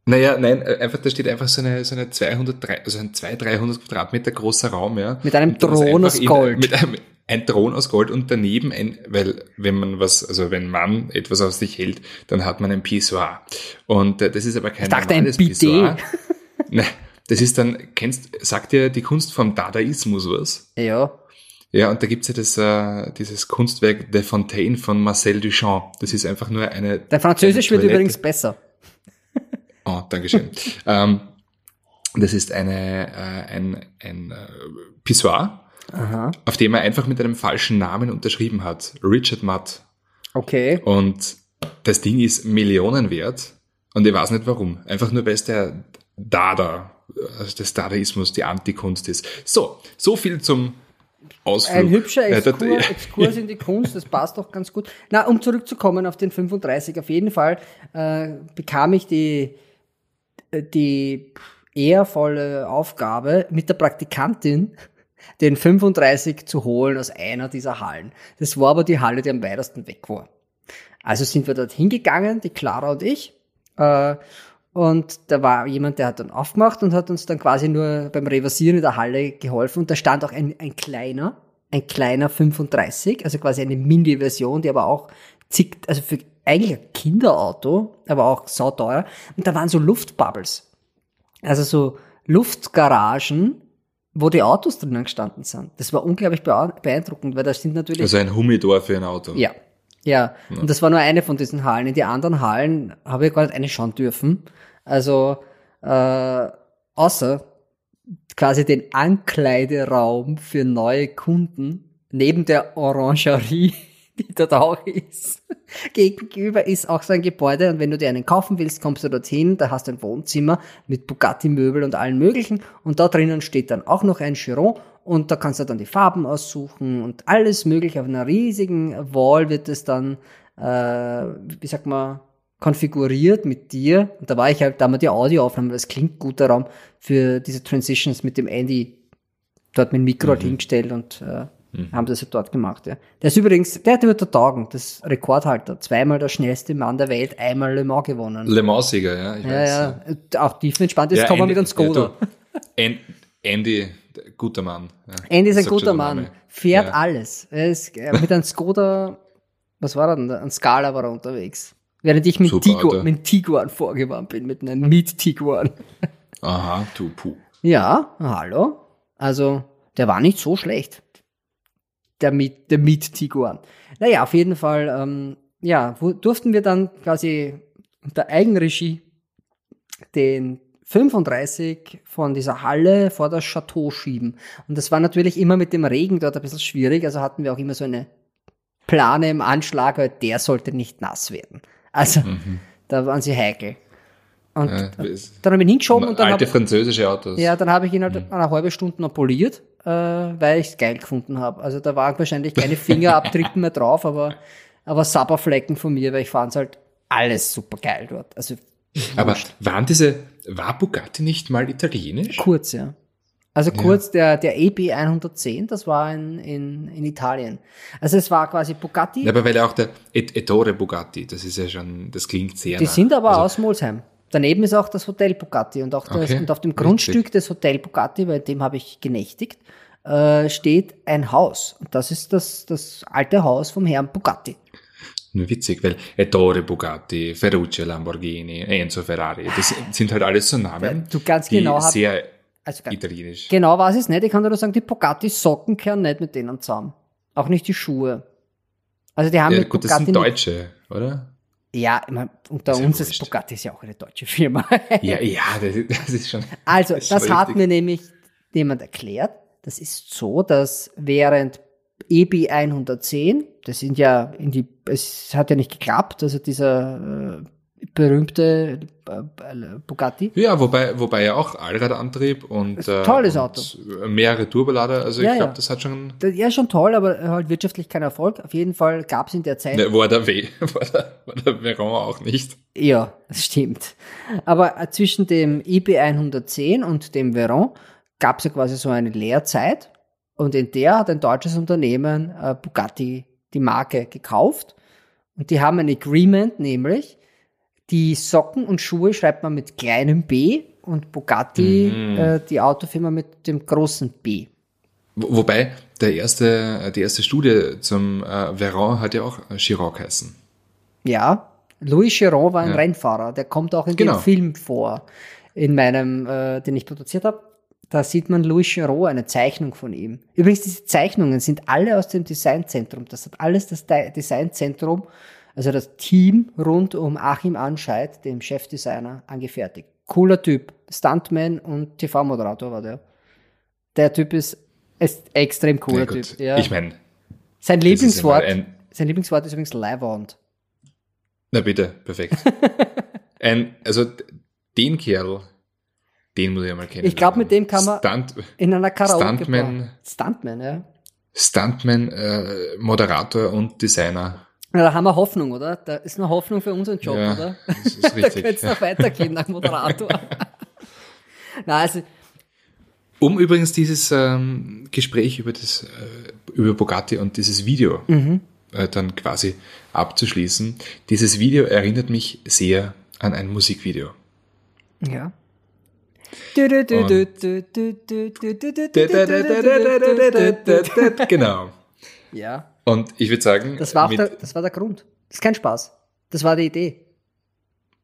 Naja, nein, äh, einfach, da steht einfach so eine, so eine 200, drei- also ein 200, 300 Quadratmeter großer Raum, ja. Mit einem Thron einfach aus in- Gold. Mit einem, ein Thron aus Gold und daneben ein, weil wenn man was, also wenn man etwas aus sich hält, dann hat man ein Pissoir. Und äh, das ist aber kein Ich dachte, ein normales Bidet. Pissoir. (laughs) Nein, das ist dann, kennst, sagt dir die Kunst vom Dadaismus was? Ja. Ja, und da gibt's ja das, äh, dieses Kunstwerk De Fontaine von Marcel Duchamp. Das ist einfach nur eine. Dein Französisch eine wird übrigens besser. (laughs) Oh, Dankeschön. ähm, das ist eine, äh, ein, ein äh, Pissoir, Aha. auf dem er einfach mit einem falschen Namen unterschrieben hat. Richard Mudd. Okay. Und das Ding ist Millionen wert. Und ich weiß nicht warum. Einfach nur, weil es der Dada, also des Dadaismus, die Antikunst ist. So, so viel zum Ausflug. Ein hübscher Äh, Exkur, (laughs) Exkurs in die Kunst, das passt doch ganz gut. Na, um zurückzukommen auf den 35, auf jeden Fall äh, bekam ich die, die ehrvolle Aufgabe, mit der Praktikantin den 35 zu holen aus einer dieser Hallen. Das war aber die Halle, die am weitesten weg war. Also sind wir dort hingegangen, die Clara und ich. Äh, und da war jemand, der hat dann aufgemacht und hat uns dann quasi nur beim Reversieren in der Halle geholfen. Und da stand auch ein, ein kleiner, ein kleiner 35, also quasi eine Mini-Version, die aber auch zig, also für eigentlich ein Kinderauto, aber auch sauteuer. Und da waren so Luftbubbles. Also so Luftgaragen, wo die Autos drinnen gestanden sind. Das war unglaublich beeindruckend, weil da sind natürlich Also ein Humidor für ein Auto. ja. Ja, und das war nur eine von diesen Hallen. In die anderen Hallen habe ich gar nicht eine schauen dürfen. Also, äh, außer quasi den Ankleideraum für neue Kunden neben der Orangerie, die dort auch ist. Gegenüber ist auch so ein Gebäude und wenn du dir einen kaufen willst, kommst du dorthin, da hast du ein Wohnzimmer mit Bugatti-Möbel und allen möglichen und da drinnen steht dann auch noch ein Chiron und da kannst du dann die Farben aussuchen und alles mögliche. Auf einer riesigen Wall wird es dann, äh, wie sagt man, konfiguriert mit dir. Und da war ich halt, da haben wir die Audioaufnahme, das klingt gut, der Raum für diese Transitions mit dem Andy dort mit dem Mikro halt hingestellt und äh, haben das halt dort gemacht. Ja. Der ist übrigens, der hat über der Taugen, das Rekordhalter, zweimal der schnellste Mann der Welt, einmal Le Mans gewonnen. Le Mans-Sieger, ja. Ich ja, weiß, ja, Äh, auch tiefenentspannt, jetzt Ja, kommen wir mit uns Skoda. Ja, du, An- Andy, guter Mann. Ja, Andy ist ein guter Mann, fährt Ja. alles. Er ist äh, mit einem Skoda Was war er denn? da? Ein Scala war er unterwegs. Während ich mit, Super Tigo, mit Tiguan vorgewarnt bin, mit einem Miet Tiguan. Aha, du puh. Ja, hallo. Also, der war nicht so schlecht. Der der Miet Tiguan. Naja, auf jeden Fall, ähm, ja, wo, durften wir dann quasi unter Eigenregie den 35 von dieser Halle vor das Chateau schieben. Und das war natürlich immer mit dem Regen dort ein bisschen schwierig, also hatten wir auch immer so eine Plane im Anschlag, weil der sollte nicht nass werden. Also, da waren sie heikel. Und Ja, dann habe ich ihn hingeschoben und dann Alte habe französische Autos. ja, dann habe ich ihn halt eine halbe Stunde noch poliert, äh, weil ich es geil gefunden habe. Also da waren wahrscheinlich keine Fingerabdrücke mehr drauf, aber, aber Sabberflecken von mir, weil ich fand halt alles super geil dort. Also Aber waren diese, war Bugatti nicht mal italienisch? kurz, ja. Also kurz, der, der EB 110, das war in, in, in Italien. Also es war quasi Bugatti, Ja, aber weil ja auch der Et Ettore Bugatti, das ist ja schon, das klingt sehr die nah. sind aber Also, aus Molsheim. Daneben ist auch das Hotel Bugatti und auch das, Okay, und auf dem. Grundstück des Hotel Bugatti, bei dem habe ich genächtigt, äh, steht ein Haus. Und das ist das, das alte Haus vom Herrn Bugatti. Nur witzig, weil Ettore Bugatti, Ferruccio Lamborghini, Enzo Ferrari, das sind halt alles so Namen, Du ganz die genau sehr Also ganz, italienisch. genau weiß ich es nicht. Ich kann nur sagen, die Bugatti Socken kehren nicht mit denen zusammen. Auch nicht die Schuhe. Also die haben Ja, mit gut, das Bugatti sind nicht- Deutsche, oder? Ja, ich mein, unter Ist ja uns ist. Bugatti ist ja auch eine deutsche Firma. (laughs) Ja, ja, (laughs) das, das ist schon. Also, Das das hat mir nämlich jemand erklärt. Das ist so, dass während EB 110, das sind ja in die, es hat ja nicht geklappt, also dieser äh, berühmte äh, Bugatti. Ja, wobei, wobei ja auch Allradantrieb und, tolles und Auto. mehrere Turbolader, also Ja, ich glaube, ja. das hat schon, Ja, schon toll, aber halt wirtschaftlich kein Erfolg. Auf jeden Fall gab es in der Zeit ne, war der W, (laughs) war der, war der Veron auch nicht. Ja, das stimmt. Aber äh, zwischen dem IB 110 und dem Veron gab es ja quasi so eine Lehrzeit. Und in der hat ein deutsches Unternehmen äh, Bugatti die Marke gekauft. Und die haben ein Agreement, nämlich die Socken und Schuhe schreibt man mit kleinem B und Bugatti, Mhm. äh, die Autofirma mit dem großen B. Wo- Wobei, der erste, die erste Studie zum äh, Veron hat ja auch äh, Chirac heißen. Ja, Louis Chiron war ein Ja. Rennfahrer, der kommt auch in Genau. dem Film vor, in meinem, äh, den ich produziert habe. Da sieht man Louis Chiron, eine Zeichnung von ihm. Übrigens, diese Zeichnungen sind alle aus dem Designzentrum. Das hat alles das De- Designzentrum, also das Team rund um Achim Anscheid, dem Chefdesigner, angefertigt. Cooler Typ, Stuntman und TV-Moderator war der. Der Typ ist, ist extrem cooler Ja. Typ. Ja. Ich meine, sein Lieblingswort, ein, sein Lieblingswort ist übrigens Leihwand. na bitte, perfekt. (laughs) ein, also den Kerl, den muss ich ja mal kennen. Ich glaub, mit dem kann man- Stunt, In einer Karaoke. Stuntman. Stuntman, ja. Stuntman, äh, Moderator und Designer. Na, da haben wir Hoffnung, oder? Da ist noch Hoffnung für unseren Job, ja, oder? das ist Da richtig. könnte es noch weitergehen nach Moderator. Na, also, Um übrigens dieses ähm, Gespräch über das äh, über Bugatti und dieses Video Mhm. äh, dann quasi abzuschließen. Dieses Video erinnert mich sehr an ein Musikvideo. ja. genau. Ja, Und ich würde sagen, das war, der, das war der Grund. Das ist kein Spaß. Das war die Idee.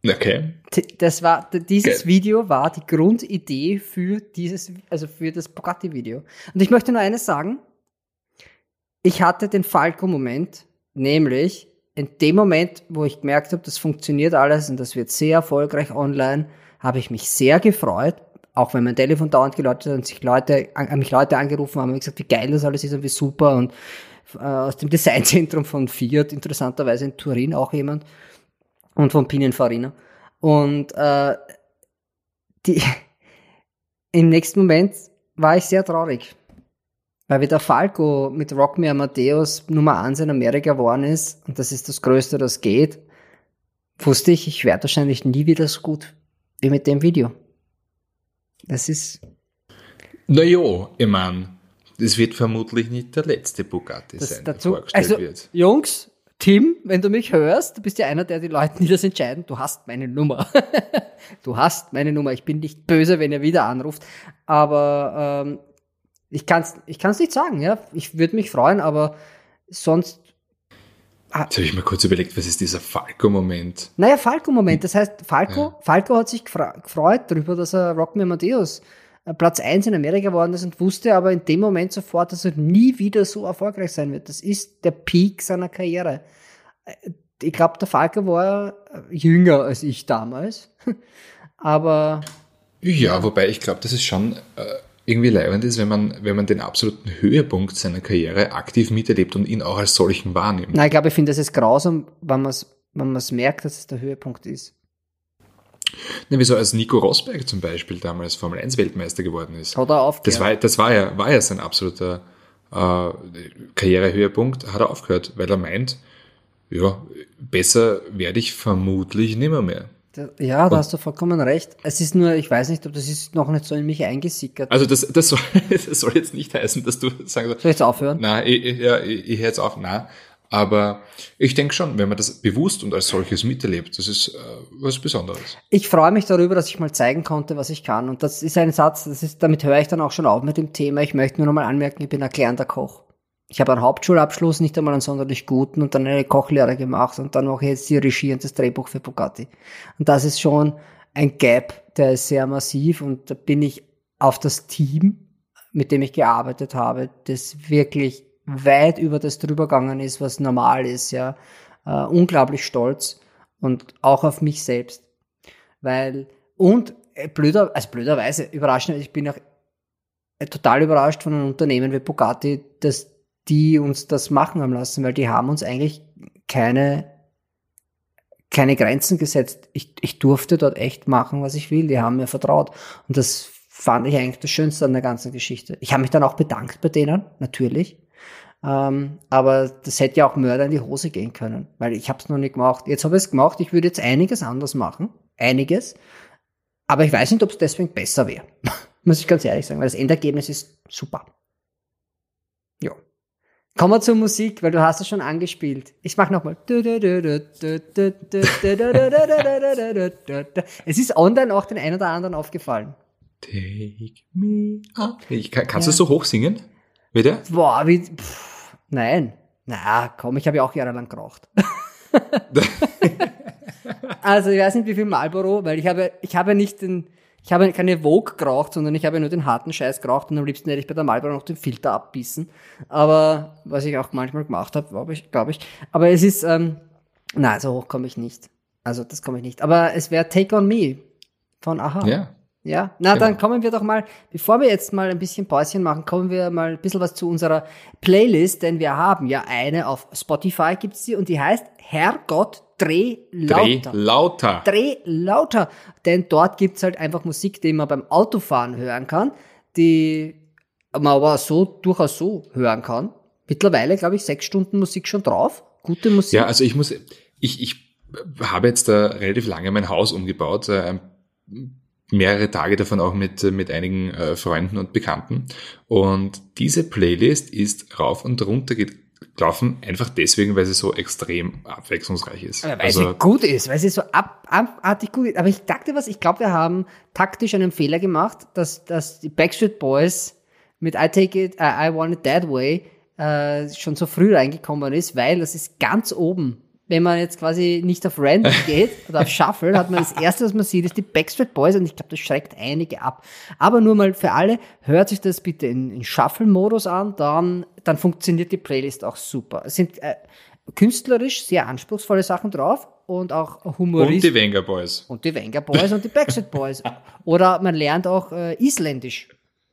okay, Das war, dieses Geil. Video war die Grundidee für dieses, also für das Bugatti-Video. Und ich möchte nur eines sagen. Ich hatte den Falco-Moment, nämlich in dem Moment, wo ich gemerkt habe, das funktioniert alles und das wird sehr erfolgreich online, habe ich mich sehr gefreut, auch wenn mein Telefon dauernd geläutet hat und sich Leute, an, mich Leute angerufen haben und gesagt, wie geil das alles ist und wie super und aus dem (laughs) Designzentrum von Fiat, interessanterweise in Turin auch jemand und von Pininfarina. Und äh, die, (laughs) im nächsten Moment war ich sehr traurig, weil wie der Falco mit Rock Me Amadeus Nummer 1 in Amerika geworden ist, und das ist das Größte, das geht, wusste ich, ich werde wahrscheinlich nie wieder so gut wie mit dem Video. Das ist, na jo, ich mein, das wird vermutlich nicht der letzte Bugatti das sein, der dazu, vorgestellt also, wird. Jungs, Tim, wenn du mich hörst, du bist ja einer, der die Leute, die das entscheiden, du hast meine Nummer. (laughs) du hast meine Nummer. Ich bin nicht böse, wenn ihr wieder anruft, aber ähm, ich kann es ich kann's nicht sagen, ja. Ich würde mich freuen, aber sonst Jetzt habe ich mir kurz überlegt, was ist dieser Falco-Moment? Naja, Falco-Moment. Das heißt, Falco, ja. Falco hat sich gefreut darüber, dass er Rock Me Amadeus Platz 1 in Amerika geworden ist und wusste aber in dem Moment sofort, dass er nie wieder so erfolgreich sein wird. Das ist der Peak seiner Karriere. Äh, ich glaube, der Falco war äh, jünger als ich damals. (laughs) aber. Ja, wobei ich glaube, das ist schon äh, irgendwie leibend ist, wenn man, wenn man den absoluten Höhepunkt seiner Karriere aktiv miterlebt und ihn auch als solchen wahrnimmt. Nein, ich glaube, ich finde, das ist grausam, wenn man es wenn man's merkt, dass es der Höhepunkt ist. Ne, wieso als Nico Rosberg zum Beispiel damals Formel 1 Weltmeister geworden ist. Hat er aufgehört. Das war, das war ja, war ja sein absoluter äh, Karrierehöhepunkt, hat er aufgehört, weil er meint, ja, besser werde ich vermutlich nimmer mehr. Ja, da hast du vollkommen recht. Es ist nur, ich weiß nicht, ob das ist noch nicht so in mich eingesickert. Also das, das, soll, (laughs) das soll jetzt nicht heißen, dass du sagen sollst. Soll ich jetzt aufhören? Nein, ich, ja, ich, ich höre jetzt auf. Nein. Aber ich denke schon, wenn man das bewusst und als solches miterlebt, das ist äh, was Besonderes. Ich freue mich darüber, dass ich mal zeigen konnte, was ich kann. Und das ist ein Satz, das ist, damit höre ich dann auch schon auf mit dem Thema. Ich möchte nur noch mal anmerken, ich bin erklärender Koch ich habe einen Hauptschulabschluss, nicht einmal einen sonderlich guten und dann eine Kochlehre gemacht und dann ich jetzt die Regie und das Drehbuch für Bugatti. Und das ist schon ein Gap, der ist sehr massiv und da bin ich auf das Team, mit dem ich gearbeitet habe, das wirklich weit über das drüber gegangen ist, was normal ist, ja, uh, unglaublich stolz und auch auf mich selbst. Weil, und äh, blöder, also blöderweise, überraschend, ich bin auch äh, total überrascht von einem Unternehmen wie Bugatti, dass die uns das machen haben lassen, weil die haben uns eigentlich keine, keine Grenzen gesetzt. Ich, ich durfte dort echt machen, was ich will. Die haben mir vertraut. Und das fand ich eigentlich das Schönste an der ganzen Geschichte. Ich habe mich dann auch bedankt bei denen, natürlich. Ähm, aber das hätte ja auch Mörder in die Hose gehen können, weil ich habe es noch nicht gemacht. Jetzt habe ich es gemacht. Ich würde jetzt einiges anders machen. Einiges. Aber ich weiß nicht, ob es deswegen besser wäre. Muss ich ganz ehrlich sagen, weil das Endergebnis ist super. Ja. Kommen wir zur Musik, weil du hast es schon angespielt. Ich mach nochmal. Es ist online auch den einen oder anderen aufgefallen. Take me up. Ich, kann, kannst ja. du so hoch singen? Bitte? Boah, wie. Pff, nein. Na, komm, ich habe ja auch jahrelang geraucht. (laughs) also ich weiß nicht, wie viel Marlboro, weil ich habe, ich habe nicht den, ich habe keine Vogue geraucht, sondern ich habe nur den harten Scheiß geraucht und am liebsten hätte ich bei der Marlboro noch den Filter abbissen. Aber, was ich auch manchmal gemacht habe, glaube ich, glaube ich. Aber es ist, ähm, nein, so hoch komme ich nicht. Also, das komme ich nicht. Aber es wäre Take On Me von Aha. Ja. Ja, na genau. dann kommen wir doch mal, bevor wir jetzt mal ein bisschen Päuschen machen, kommen wir mal ein bisschen was zu unserer Playlist, denn wir haben ja eine auf Spotify gibt's die und die heißt Herrgott Dreh lauter. Dreh lauter. Dreh lauter. Denn dort gibt's halt einfach Musik, die man beim Autofahren hören kann, die man aber so durchaus so hören kann. Mittlerweile, glaube ich, sechs Stunden Musik schon drauf. Gute Musik. Ja, also ich muss, ich, ich habe jetzt da relativ lange mein Haus umgebaut, äh, mehrere Tage davon auch mit, mit einigen äh, Freunden und Bekannten. Und diese Playlist ist rauf und runter gelaufen, einfach deswegen, weil sie so extrem abwechslungsreich ist. Aber weil also, sie gut ist, weil sie so ab, abartig gut ist. Aber ich dachte was, ich glaube, wir haben taktisch einen Fehler gemacht, dass, dass die Backstreet Boys mit I Take It, I, I Want It That Way äh, schon so früh reingekommen ist, weil das ist ganz oben wenn man jetzt quasi nicht auf Random (laughs) geht oder auf Shuffle, hat man das erste, was man sieht, ist die Backstreet Boys und ich glaube, das schreckt einige ab. Aber nur mal für alle, hört sich das bitte in, in Shuffle-Modus an, dann, dann funktioniert die Playlist auch super. Es sind äh, künstlerisch sehr anspruchsvolle Sachen drauf und auch humoristisch. Und die Wenger Boys. Und die Wenger Boys und die Backstreet Boys. (laughs) Oder man lernt auch äh, Isländisch.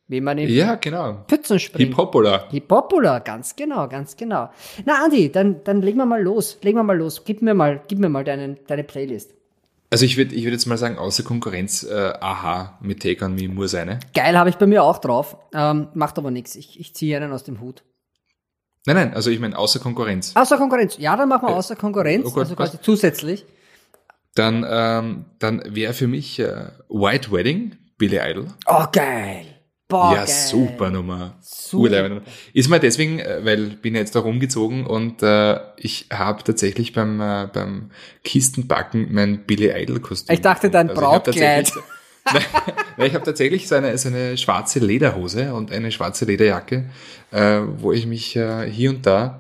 Wie man in ja, genau. Pfützen springt. Hip-Hopula. Hip-Hopula, ganz genau, ganz genau. Na, Andi, dann, dann legen wir mal los. Legen wir mal los. Gib mir mal, gib mir mal deinen, deine Playlist. Also ich würde ich würd jetzt mal sagen, außer Konkurrenz, äh, aha, mit Take on Me muss eine. Geil, habe ich bei mir auch drauf. Ähm, macht aber nichts. Ich, ich ziehe einen aus dem Hut. Nein, nein, also ich meine außer Konkurrenz. Außer Konkurrenz. Ja, dann machen wir äh, außer Konkurrenz, oh Gott, also quasi was? zusätzlich. Dann, ähm, dann wäre für mich äh, White Wedding, Billy Idol. Oh, geil. Boah, ja, geil. super Nummer. Super. Ist mal deswegen, äh, weil bin jetzt da rumgezogen und äh, ich habe tatsächlich beim, äh, beim Kistenbacken mein Billy Idol Kostüm. Ich dachte dein also Brautkleid. (laughs) Ich habe tatsächlich so eine, so eine schwarze Lederhose und eine schwarze Lederjacke, äh, wo ich mich äh, hier und da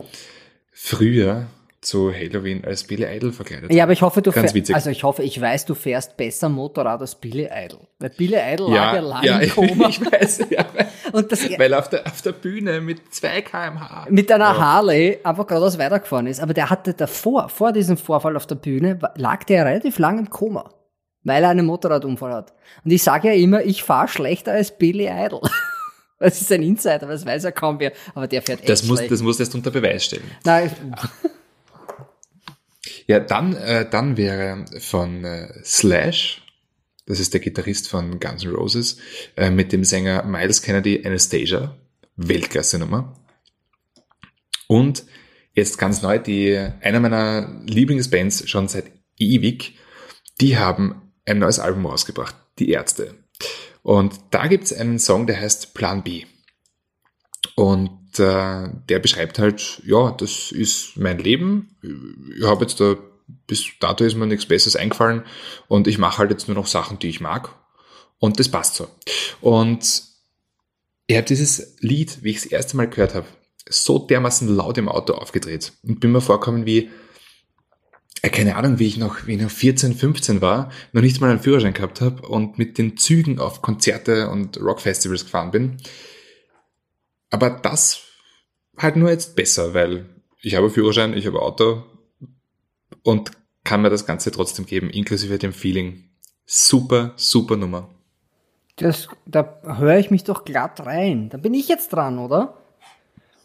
früher zu Halloween als Billy Idol verkleidet. Ja, aber ich hoffe, du Ganz fährst, witzig. also ich hoffe, ich weiß, du fährst besser Motorrad als Billy Idol. Weil Billy Idol lag ja, ja lang ja, im Koma. ich weiß, ja, (laughs) Und das, weil er auf der, auf der Bühne mit 2 kmh. mit einer Harley einfach geradeaus weitergefahren ist. Aber der hatte davor, vor diesem Vorfall auf der Bühne, lag der relativ lang im Koma. Weil er einen Motorradunfall hat. Und ich sage ja immer, ich fahre schlechter als Billy Idol. (laughs) Das ist ein Insider, das weiß ja kaum wer. Aber der fährt echt Das muss, schlecht. das muss erst unter Beweis stellen. Nein, (laughs) Ja, dann, äh, dann wäre von äh, Slash, das ist der Gitarrist von Guns N' Roses, äh, mit dem Sänger Miles Kennedy Anastasia, Weltklasse-Nummer. Und jetzt ganz neu, die, einer meiner Lieblingsbands schon seit ewig, die haben ein neues Album rausgebracht, Die Ärzte. Und da gibt's einen Song, der heißt Plan B. Und äh, der beschreibt halt, ja, das ist mein Leben. Ich habe jetzt da, bis dato ist mir nichts Besseres eingefallen und ich mache halt jetzt nur noch Sachen, die ich mag. Und das passt so. Und ich habe dieses Lied, wie ich das erste Mal gehört habe, so dermaßen laut im Auto aufgedreht und bin mir vorkommen wie, äh, keine Ahnung, wie ich noch, wie ich noch 14, 15 war, noch nicht mal einen Führerschein gehabt habe und mit den Zügen auf Konzerte und Rockfestivals gefahren bin. Aber das halt nur jetzt besser, weil ich habe Führerschein, ich habe Auto und kann mir das Ganze trotzdem geben, inklusive dem Feeling. Super, super Nummer. das, da höre ich mich doch glatt rein. Da bin ich jetzt dran, oder?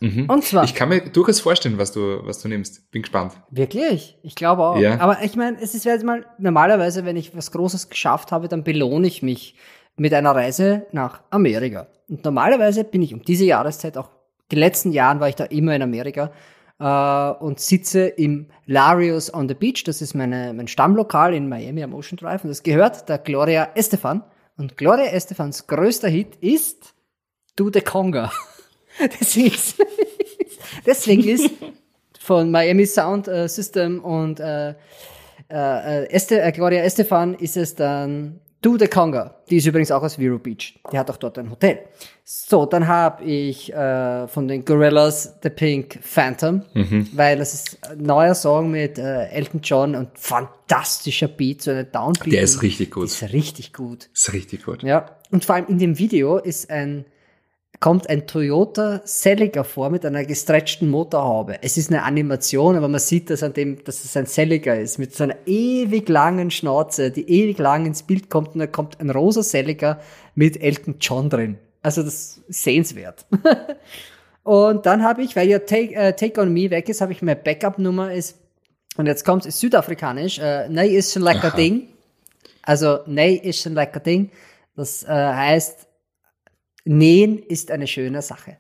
Und zwar. Mhm. Ich kann mir durchaus vorstellen, was du, was du nimmst. Bin gespannt. Wirklich? Ich glaube auch. Ja. Aber ich meine, es ist jetzt mal, normalerweise, wenn ich was Großes geschafft habe, dann belohne ich mich mit einer Reise nach Amerika. Und normalerweise bin ich um diese Jahreszeit, auch die letzten Jahren war ich da immer in Amerika, äh, und sitze im Larios on the Beach. Das ist meine, mein Stammlokal in Miami am Ocean Drive. Und das gehört der Gloria Estefan. Und Gloria Estefans größter Hit ist Do the Conga. (laughs) Deswegen ist, (laughs) deswegen ist von Miami Sound äh, System und äh, äh, Este, äh, Gloria Estefan ist es dann Do the Conga. Die ist übrigens auch aus Vero Beach. Die hat auch dort ein Hotel. So, dann habe ich äh, von den Gorillas The Pink Phantom, weil das ist ein neuer Song mit äh, Elton John und fantastischer Beat, so eine Downbeat. Der ist richtig gut. Ist richtig gut. Ist richtig gut. Ja, und vor allem in dem Video ist ein, kommt ein Toyota Celica vor mit einer gestretchten Motorhaube. Es ist eine Animation, aber man sieht das an dem, dass es ein Celica ist, mit so einer ewig langen Schnauze, die ewig lang ins Bild kommt und da kommt ein rosa Celica mit Elton John drin. Also das ist sehenswert. (laughs) und dann habe ich, weil ja Take, äh, Take On Me weg ist, habe ich meine Backup-Nummer ist, und jetzt kommt es südafrikanisch, äh, Nee ist schon lecker Aha. Ding. Also, nee ist ein lecker Ding. Das äh, heißt, nähen ist eine schöne Sache.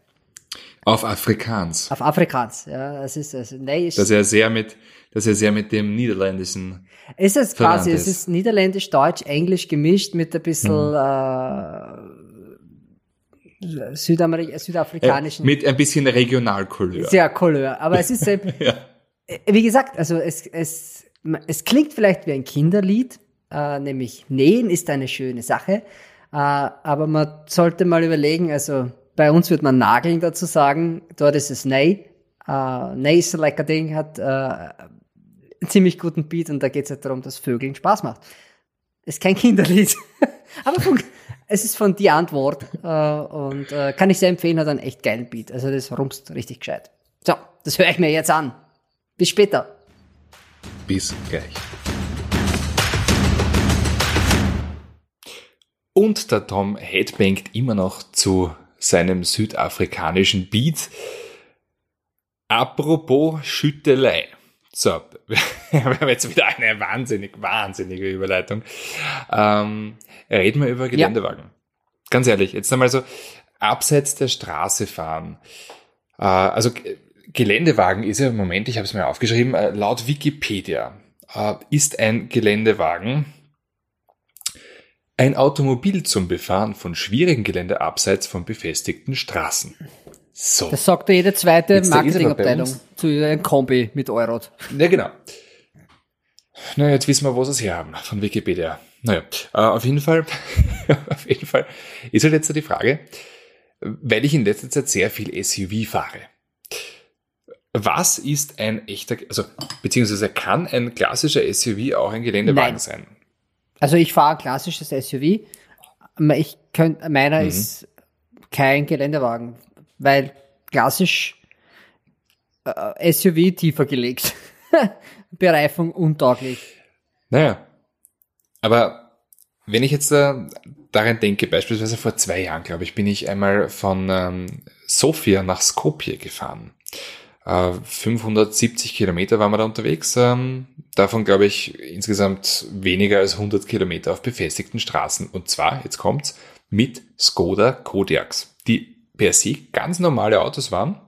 Auf Afrikaans. Auf Afrikaans, ja. Es ist, also, nee ist, Dass er sehr mit, dass er sehr mit dem niederländischen, es ist quasi, verwandt es ist. ist niederländisch, deutsch, englisch gemischt mit ein bisschen, äh, Südamerik äh, südafrikanischen. mit ein bisschen Regionalcouleur. Sehr Couleur. Aber es ist (laughs) Ja. Äh, wie gesagt, also es, es, es klingt vielleicht wie ein Kinderlied, äh, nämlich Nähen ist eine schöne Sache, äh, aber man sollte mal überlegen, also bei uns wird man Nageln dazu sagen, dort ist es Näh. Äh, Näh ist like a Ding, hat äh, einen ziemlich guten Beat und da geht es halt darum, dass Vögeln Spaß macht. Ist kein (laughs) Kinderlied, aber von, es ist von die Antwort äh, und äh, kann ich sehr empfehlen, hat einen echt geilen Beat. Also das rumst richtig gescheit. So, das höre ich mir jetzt an. Bis später. Bis gleich. Und der Tom headbangt immer noch zu seinem südafrikanischen Beat. Apropos Schüttelei. So, (laughs) wir haben jetzt wieder eine wahnsinnig, wahnsinnige Überleitung. Ähm, reden wir über Geländewagen. Ganz ehrlich, jetzt einmal so, abseits der Straße fahren. Äh, also Geländewagen ist ja im Moment, ich habe es mir aufgeschrieben, äh, laut Wikipedia äh, ist ein Geländewagen ein Automobil zum Befahren von schwierigem Gelände abseits von befestigten Straßen. So. Das sagt ja jede zweite Marketingabteilung zu einem Kombi mit Eurot. Ja, genau. Na, jetzt wissen wir, wo sie es her haben, von Wikipedia. Naja, äh, auf jeden Fall, (laughs) auf jeden Fall ist halt jetzt die Frage, weil ich in letzter Zeit sehr viel SUV fahre. was ist ein echter, also beziehungsweise kann ein klassischer SUV auch ein Geländewagen Nein. sein? Also ich fahre ein klassisches SUV. Ich könnt, meiner Mhm. ist kein Geländewagen, weil klassisch äh, SUV tiefer gelegt. (laughs) Bereifung untauglich. Naja, aber wenn ich jetzt äh, daran denke, beispielsweise vor zwei Jahren, glaube ich, bin ich einmal von ähm, Sofia nach Skopje gefahren. Äh, 570 Kilometer waren wir da unterwegs. Ähm, davon, glaube ich, insgesamt weniger als 100 Kilometer auf befestigten Straßen. Und zwar, jetzt kommt's, mit Skoda Kodiaks, die per se ganz normale Autos waren,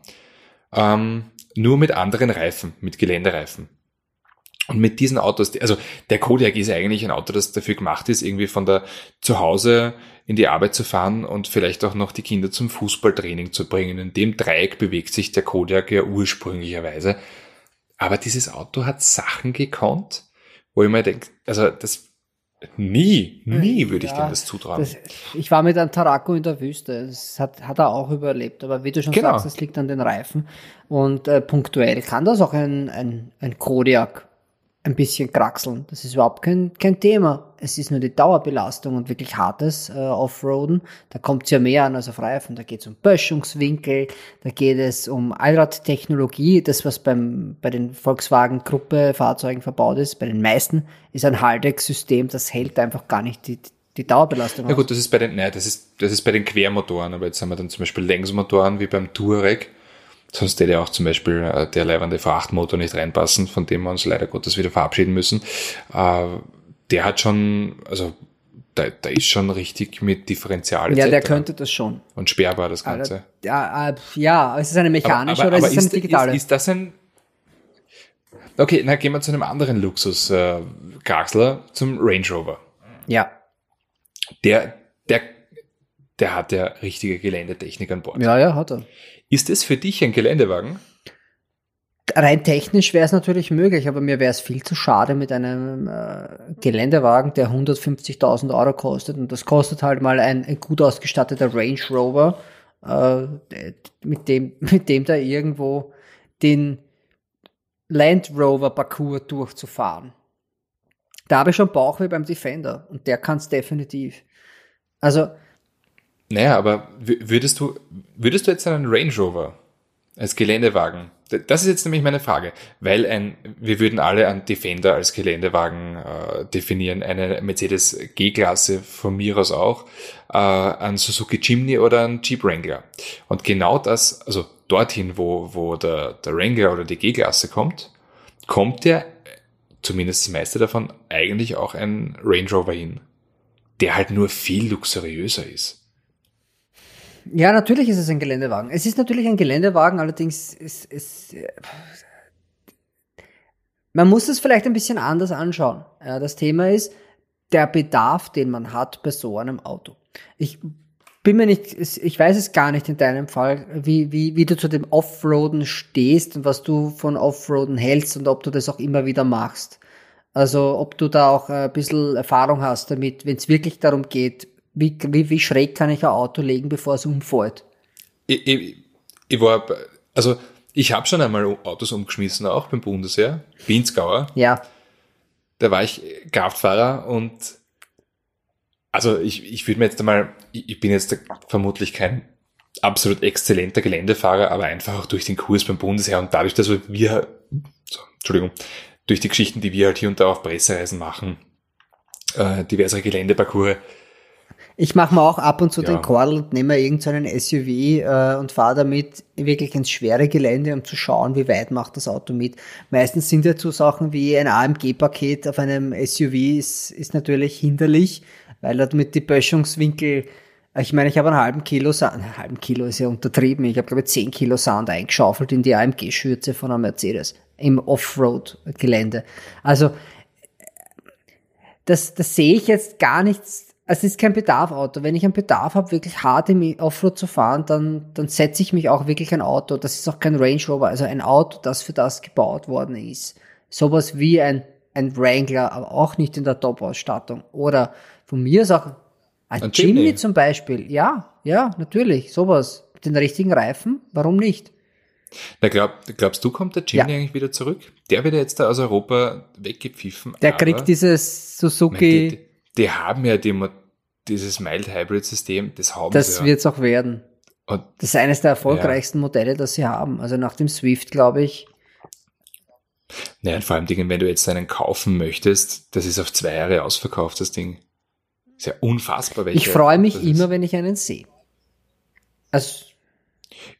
ähm, nur mit anderen Reifen, mit Geländereifen. Und mit diesen Autos, also der Kodiak ist eigentlich ein Auto, das dafür gemacht ist, irgendwie von der zu Hause in die Arbeit zu fahren und vielleicht auch noch die Kinder zum Fußballtraining zu bringen. In dem Dreieck bewegt sich der Kodiak ja ursprünglicherweise. Aber dieses Auto hat Sachen gekonnt, wo ich mir denke, also das nie, nie würde ich Ja, dem das zutrauen. Das, ich war mit einem Tarako in der Wüste. Das hat, hat er auch überlebt. Aber wie du schon Genau. sagst, es liegt an den Reifen. Und äh, punktuell kann das auch ein, ein, ein Kodiak ein bisschen kraxeln. Das ist überhaupt kein, kein Thema. Es ist nur die Dauerbelastung und wirklich hartes äh, Offroaden. Da kommt es ja mehr an als auf Reifen. Da geht es um Böschungswinkel, da geht es um Allradtechnologie. Das, was beim, bei den Volkswagen-Gruppe Fahrzeugen verbaut ist, bei den meisten, ist ein Haldex-System, das hält einfach gar nicht die, die Dauerbelastung Ja aus. gut, das ist bei den, nein, das ist, das ist bei den Quermotoren, aber jetzt haben wir dann zum Beispiel Längsmotoren wie beim Touareg. Sonst hätte ja auch zum Beispiel äh, der leibende Frachtmotor nicht reinpassen, von dem wir uns leider Gottes wieder verabschieden müssen. Äh, der hat schon, also da, da ist schon richtig mit Differential Ja, der könnte das schon. und sperrbar das Ganze. Ja, äh, ja, ist es eine mechanische aber, oder aber ist es eine ist, digitale? Ist, ist das ein Okay, na gehen wir zu einem anderen Luxus äh, Kraxler, zum Range Rover. ja, Der, der, der hat ja richtige Geländetechnik an Bord. ja, ja, hat er. Ist es für dich ein Geländewagen? Rein technisch wäre es natürlich möglich, aber mir wäre es viel zu schade mit einem äh, Geländewagen, der 150.000 Euro kostet. Und das kostet halt mal ein, ein gut ausgestatteter Range Rover, äh, mit, dem, (laughs) mit dem da irgendwo den Land Rover Parcours durchzufahren. Da habe ich schon Bauchweh beim Defender und der kann es definitiv. Also, Naja, aber würdest du, würdest du jetzt einen Range Rover als Geländewagen? Das ist jetzt nämlich meine Frage, weil ein, wir würden alle einen Defender als Geländewagen äh, definieren, eine Mercedes G-Klasse von mir aus auch, äh, ein Suzuki Jimny oder ein Jeep Wrangler. Und genau das, also dorthin, wo, wo der, der Wrangler oder die G-Klasse kommt, kommt der, zumindest das meiste davon, eigentlich auch ein Range Rover hin, der halt nur viel luxuriöser ist. Ja, natürlich ist es ein Geländewagen. Es ist natürlich ein Geländewagen, allerdings ist es. äh, Man muss es vielleicht ein bisschen anders anschauen. Ja, das Thema ist der Bedarf, den man hat bei so einem Auto. Ich bin mir nicht, ich weiß es gar nicht in deinem Fall, wie, wie, wie du zu dem Offroaden stehst und was du von Offroaden hältst und ob du das auch immer wieder machst. Also ob du da auch ein bisschen Erfahrung hast damit, wenn es wirklich darum geht, wie, wie, wie schräg kann ich ein Auto legen, bevor es umfällt. ich, ich, ich war, also ich habe schon einmal Autos umgeschmissen, auch beim Bundesheer, Binsgauer. Ja, Da war ich Kraftfahrer und also ich, ich würde mir jetzt einmal, ich, ich bin jetzt vermutlich kein absolut exzellenter Geländefahrer, aber einfach auch durch den Kurs beim Bundesheer und dadurch, dass wir, so, Entschuldigung, durch die Geschichten, die wir halt hier und da auf Pressereisen machen, äh, diverse Geländeparcours, ich mache mir auch ab und zu Ja. den Kordel und nehme irgendeinen SUV äh, und fahre damit wirklich ins schwere Gelände, um zu schauen, wie weit macht das Auto mit. Meistens sind ja so Sachen wie ein AMG-Paket auf einem SUV ist, ist natürlich hinderlich, weil damit die Böschungswinkel ich meine, ich habe einen halben Kilo Sand, einen halben Kilo ist ja untertrieben, ich habe glaube ich 10 Kilo Sand eingeschaufelt in die AMG-Schürze von einem Mercedes im Offroad-Gelände. Also das, das sehe ich jetzt gar nichts. Es ist kein Bedarfauto. Wenn ich einen Bedarf habe, wirklich hart im Offroad zu fahren, dann, dann setze ich mich auch wirklich ein Auto. Das ist auch kein Range Rover, also ein Auto, das für das gebaut worden ist. Sowas wie ein, ein Wrangler, aber auch nicht in der Top-Ausstattung. Oder von mir ist auch ein, Ein Jimny. Jimny. zum Beispiel. Ja, ja, natürlich, sowas. Mit den richtigen Reifen, warum nicht? Na, glaub, glaubst du, kommt der Jimny Ja. eigentlich wieder zurück? Der wird ja jetzt da aus Europa weggepfiffen. Der kriegt dieses Suzuki, die, haben ja die, dieses Mild Hybrid System, das haben das ja. wird's auch werden. Und Das ist eines der erfolgreichsten Modelle, das sie haben. Also nach dem Swift, glaube ich. Nein, vor allem Dingen, wenn du jetzt einen kaufen möchtest, das ist auf zwei Jahre ausverkauft, das Ding. Ist ja unfassbar, welche. Ich freue mich immer, Ist. wenn ich einen sehe. Also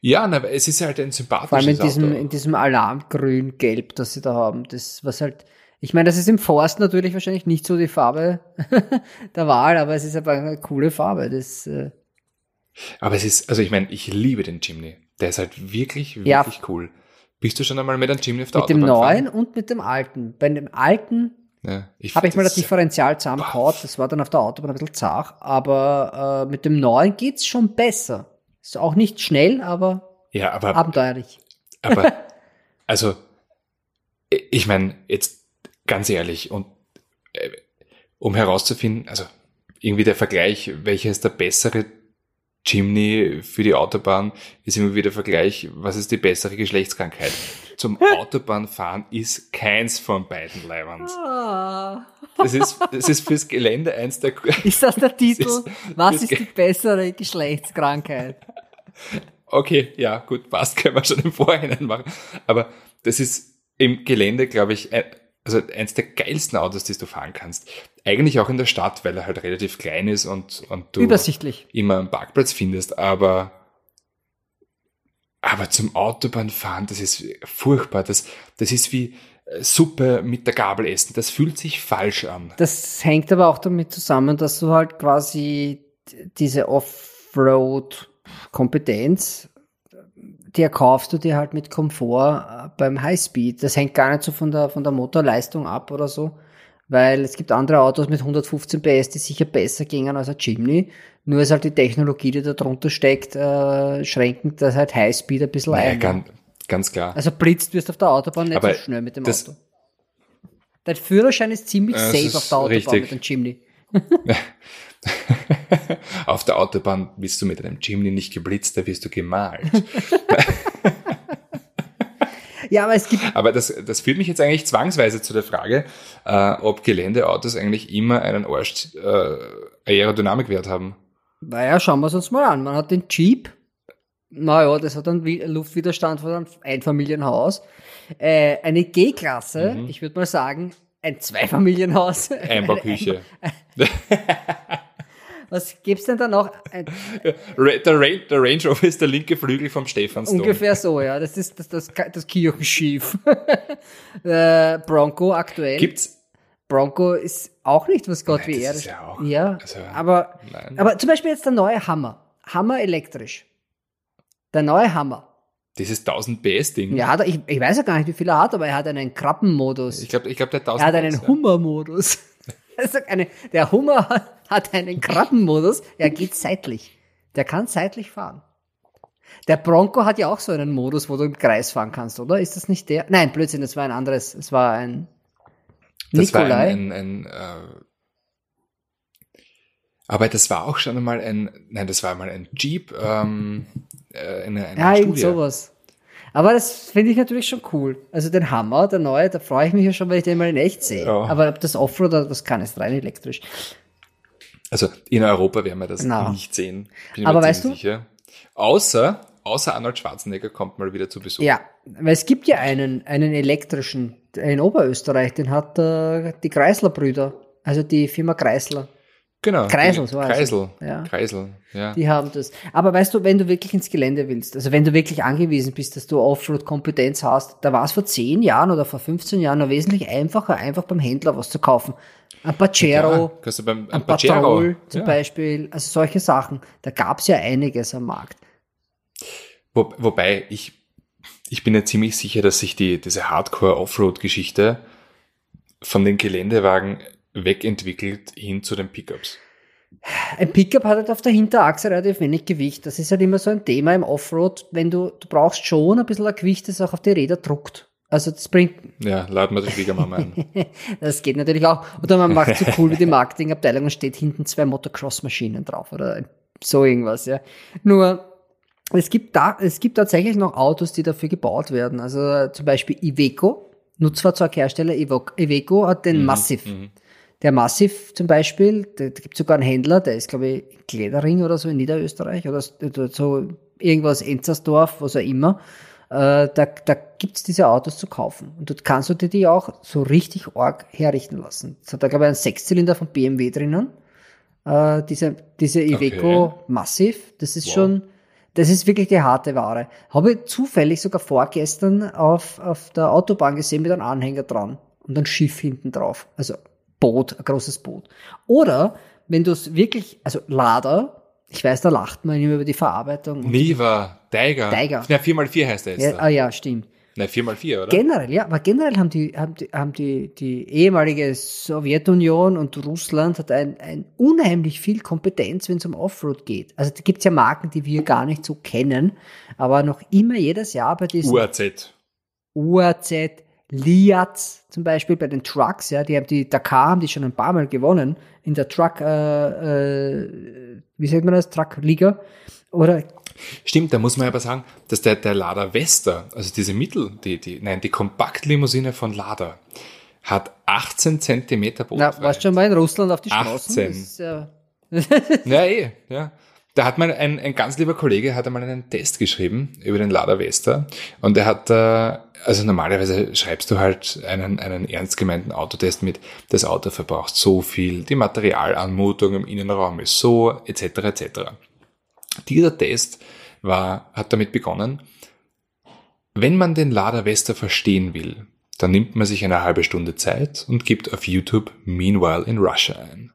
Ja, na, aber es ist halt ein sympathisches vor allem in diesem, Auto. in diesem Alarmgrün-Gelb, das sie da haben. Das, was halt, ich meine, das ist im Forst natürlich wahrscheinlich nicht so die Farbe (laughs) der Wahl, aber es ist aber eine coole Farbe. Das, äh, Aber es ist, also ich meine, ich liebe den Chimney. Der ist halt wirklich, wirklich Ja. cool. Bist du schon einmal mit einem Chimney auf der mit dem Autobahn neuen gefahren? und mit dem alten. Bei dem alten Ja, habe ich mal das Differential zusammengehauen. Das war dann auf der Autobahn ein bisschen zart, aber äh, mit dem neuen geht's schon besser. Ist auch nicht schnell, aber Ja, aber abenteuerlich. Aber, (laughs) also, ich meine, jetzt ganz ehrlich, und äh, um herauszufinden, also irgendwie der Vergleich, welcher ist der bessere Chimney für die Autobahn, ist immer wieder der Vergleich, was ist die bessere Geschlechtskrankheit. Zum (laughs) Autobahnfahren ist keins von beiden Leiband. Ah. Das ist, das ist fürs Gelände eins der, Ist das der (laughs) Titel? ist- Was das ist die bessere Geschlechtskrankheit? Okay, ja, gut, passt, (laughs) können wir schon im Vorhinein machen. Aber das ist im Gelände, glaube ich, ein, also eins der geilsten Autos, die du fahren kannst. Eigentlich auch in der Stadt, weil er halt relativ klein ist und, und du Übersichtlich. immer einen Parkplatz findest, aber, aber zum Autobahnfahren, das ist furchtbar. Das, das ist wie äh, Suppe mit der Gabel essen. Das fühlt sich falsch an. Das hängt aber auch damit zusammen, dass du halt quasi diese Offroad-Kompetenz, die erkaufst du dir halt mit Komfort äh, beim Highspeed. Das hängt gar nicht so von der, von der Motorleistung ab oder so. Weil es gibt andere Autos mit 115 PS, die sicher besser gingen als ein Chimney. Nur ist halt die Technologie, die da drunter steckt, äh, schränkend, dass halt Highspeed ein bisschen Naja, ein. ganz, ganz klar. Also blitzt wirst auf der Autobahn nicht Aber so schnell mit dem das- Auto. Dein Führerschein ist ziemlich Das safe ist auf der Autobahn richtig. mit dem Chimney. (laughs) (laughs) (laughs) Auf der Autobahn bist du mit einem Chimney nicht geblitzt, da wirst du gemalt. (laughs) Ja, aber es gibt Aber das, das führt mich jetzt eigentlich zwangsweise zu der Frage, äh, ob Geländeautos eigentlich immer einen Arsch äh, Aerodynamikwert haben. Naja, schauen wir es uns mal an. Man hat den Jeep. Naja, das hat einen Wi- Luftwiderstand von einem Einfamilienhaus. Äh, eine G-Klasse, ich würde mal sagen, ein Zweifamilienhaus. Einbauküche. (laughs) Was gibt's denn da noch? (laughs) Der, der Range Rover ist der linke Flügel vom Stephansdom. ungefähr so, ja. Das ist das, das, das Kirchenschiff. (laughs) äh, Bronco aktuell. Gibt's? Bronco ist auch nicht was Gott Nein, wie das er ist ja Ja, also, aber, nein. aber zum Beispiel jetzt der neue Hammer. Hammer elektrisch. Der neue Hammer. Dieses 1000 PS Ding. Ja, ich, ich weiß ja gar nicht, wie viel er hat, aber er hat einen Krabbenmodus. Ich glaube, ich glaub, der 1000 Er hat einen. Hummermodus. (laughs) Also eine, der Hummer hat, hat einen Krabbenmodus. Er geht seitlich. Der kann seitlich fahren. Der Bronco hat ja auch so einen Modus, wo du im Kreis fahren kannst, oder? Ist das nicht der? Nein, Blödsinn, das war ein anderes. Es war ein Das war Nikolai. ein, ein, ein äh, aber das war auch schon einmal ein, nein, das war einmal ein Jeep, ähm, äh, eine, eine ja, Studie. sowas. Aber das finde ich natürlich schon cool. Also den Hammer, der neue, da freue ich mich ja schon, wenn ich den mal in echt sehe. Ja. Aber ob das Offroad oder das kann, ist rein elektrisch. Also in Europa werden wir das Na. nicht sehen. Bin Aber mir weißt ziemlich sicher. Außer, außer Arnold Schwarzenegger kommt mal wieder zu Besuch. Ja, weil es gibt ja einen, einen elektrischen in Oberösterreich, den hat äh, die Kreisler-Brüder, also die Firma Kreisler, Genau. Kreisel, so. Kreisel. Ja. Kreisel, ja. die haben das. Aber weißt du, wenn du wirklich ins Gelände willst, also wenn du wirklich angewiesen bist, dass du Offroad-Kompetenz hast, da war es vor 10 Jahren oder vor 15 Jahren noch wesentlich einfacher, einfach beim Händler was zu kaufen. Ein Pacero, ja, beim ein ein Patrol zum ja. Beispiel, also solche Sachen. Da gab es ja einiges am Markt. Wo, wobei, ich, ich bin ja ziemlich sicher, dass sich die, diese Hardcore-Offroad-Geschichte von den Geländewagen wegentwickelt hin zu den Pickups. Ein Pickup hat halt auf der Hinterachse relativ wenig Gewicht. Das ist halt immer so ein Thema im Offroad, wenn du, du brauchst schon ein bisschen ein Gewicht, das auch auf die Räder druckt. Also das bringt, Ja, laden wir die Schwiegermama ein. (laughs) das geht natürlich auch. Oder man macht so cool wie die Marketingabteilung und steht hinten zwei Motocross-Maschinen drauf oder so irgendwas, ja. Nur, es gibt da, es gibt tatsächlich noch Autos, die dafür gebaut werden. Also äh, zum Beispiel Iveco, Nutzfahrzeughersteller Iveco hat den Mhm, Massiv. mhm. Der Massiv zum Beispiel, da, gibt sogar einen Händler, der ist, glaube ich, in Glädering oder so in Niederösterreich oder so irgendwas, Enzersdorf, was auch immer. Äh, da da gibt's diese Autos zu kaufen. Und dort kannst du dir die auch so richtig arg herrichten lassen. Es hat da, glaube ich, einen Sechszylinder von BMW drinnen. Äh, diese, diese Iveco Okay. Massiv, das ist Wow. schon, das ist wirklich die harte Ware. Habe ich zufällig sogar vorgestern auf, auf der Autobahn gesehen mit einem Anhänger dran und ein Schiff hinten drauf. Also Boot, ein großes Boot. Oder wenn du es wirklich, also Lader, ich weiß, da lacht man immer über die Verarbeitung. Niva, Tiger. Tiger. Ja, 4x4 heißt der jetzt. Ja, ah ja, stimmt. Nein, 4x4, oder? Generell, ja, aber generell haben die, haben die, haben die, die ehemalige Sowjetunion und Russland hat ein, ein unheimlich viel Kompetenz, wenn es um Offroad geht. Also da gibt's ja Marken, die wir gar nicht so kennen, aber noch immer jedes Jahr bei diesen UAZ. UAZ, Liaz zum Beispiel bei den Trucks, ja, die haben die Dakar haben die schon ein paar Mal gewonnen in der Truck, äh, äh, wie sagt man das, Truck-Liga oder Stimmt, da muss man aber sagen, dass der, der Lada Vesta, also diese Mittel, die, die, nein, die Kompaktlimousine von Lada, hat 18 Zentimeter na, Bodenfreiheit. warst du schon mal in Russland auf die Straßen? 18. Das ist, ja, (laughs) Ja, eh, ja. Da hat mal ein, ein ganz lieber Kollege hat einmal einen Test geschrieben über den Lada Vesta und er hat, äh, also normalerweise schreibst du halt einen, einen ernst gemeinten Autotest mit, das Auto verbraucht so viel, die Materialanmutung im Innenraum ist so, etc., etc. Dieser Test war, hat damit begonnen, wenn man den Lada Vesta verstehen will, dann nimmt man sich eine halbe Stunde Zeit und gibt auf YouTube Meanwhile in Russia ein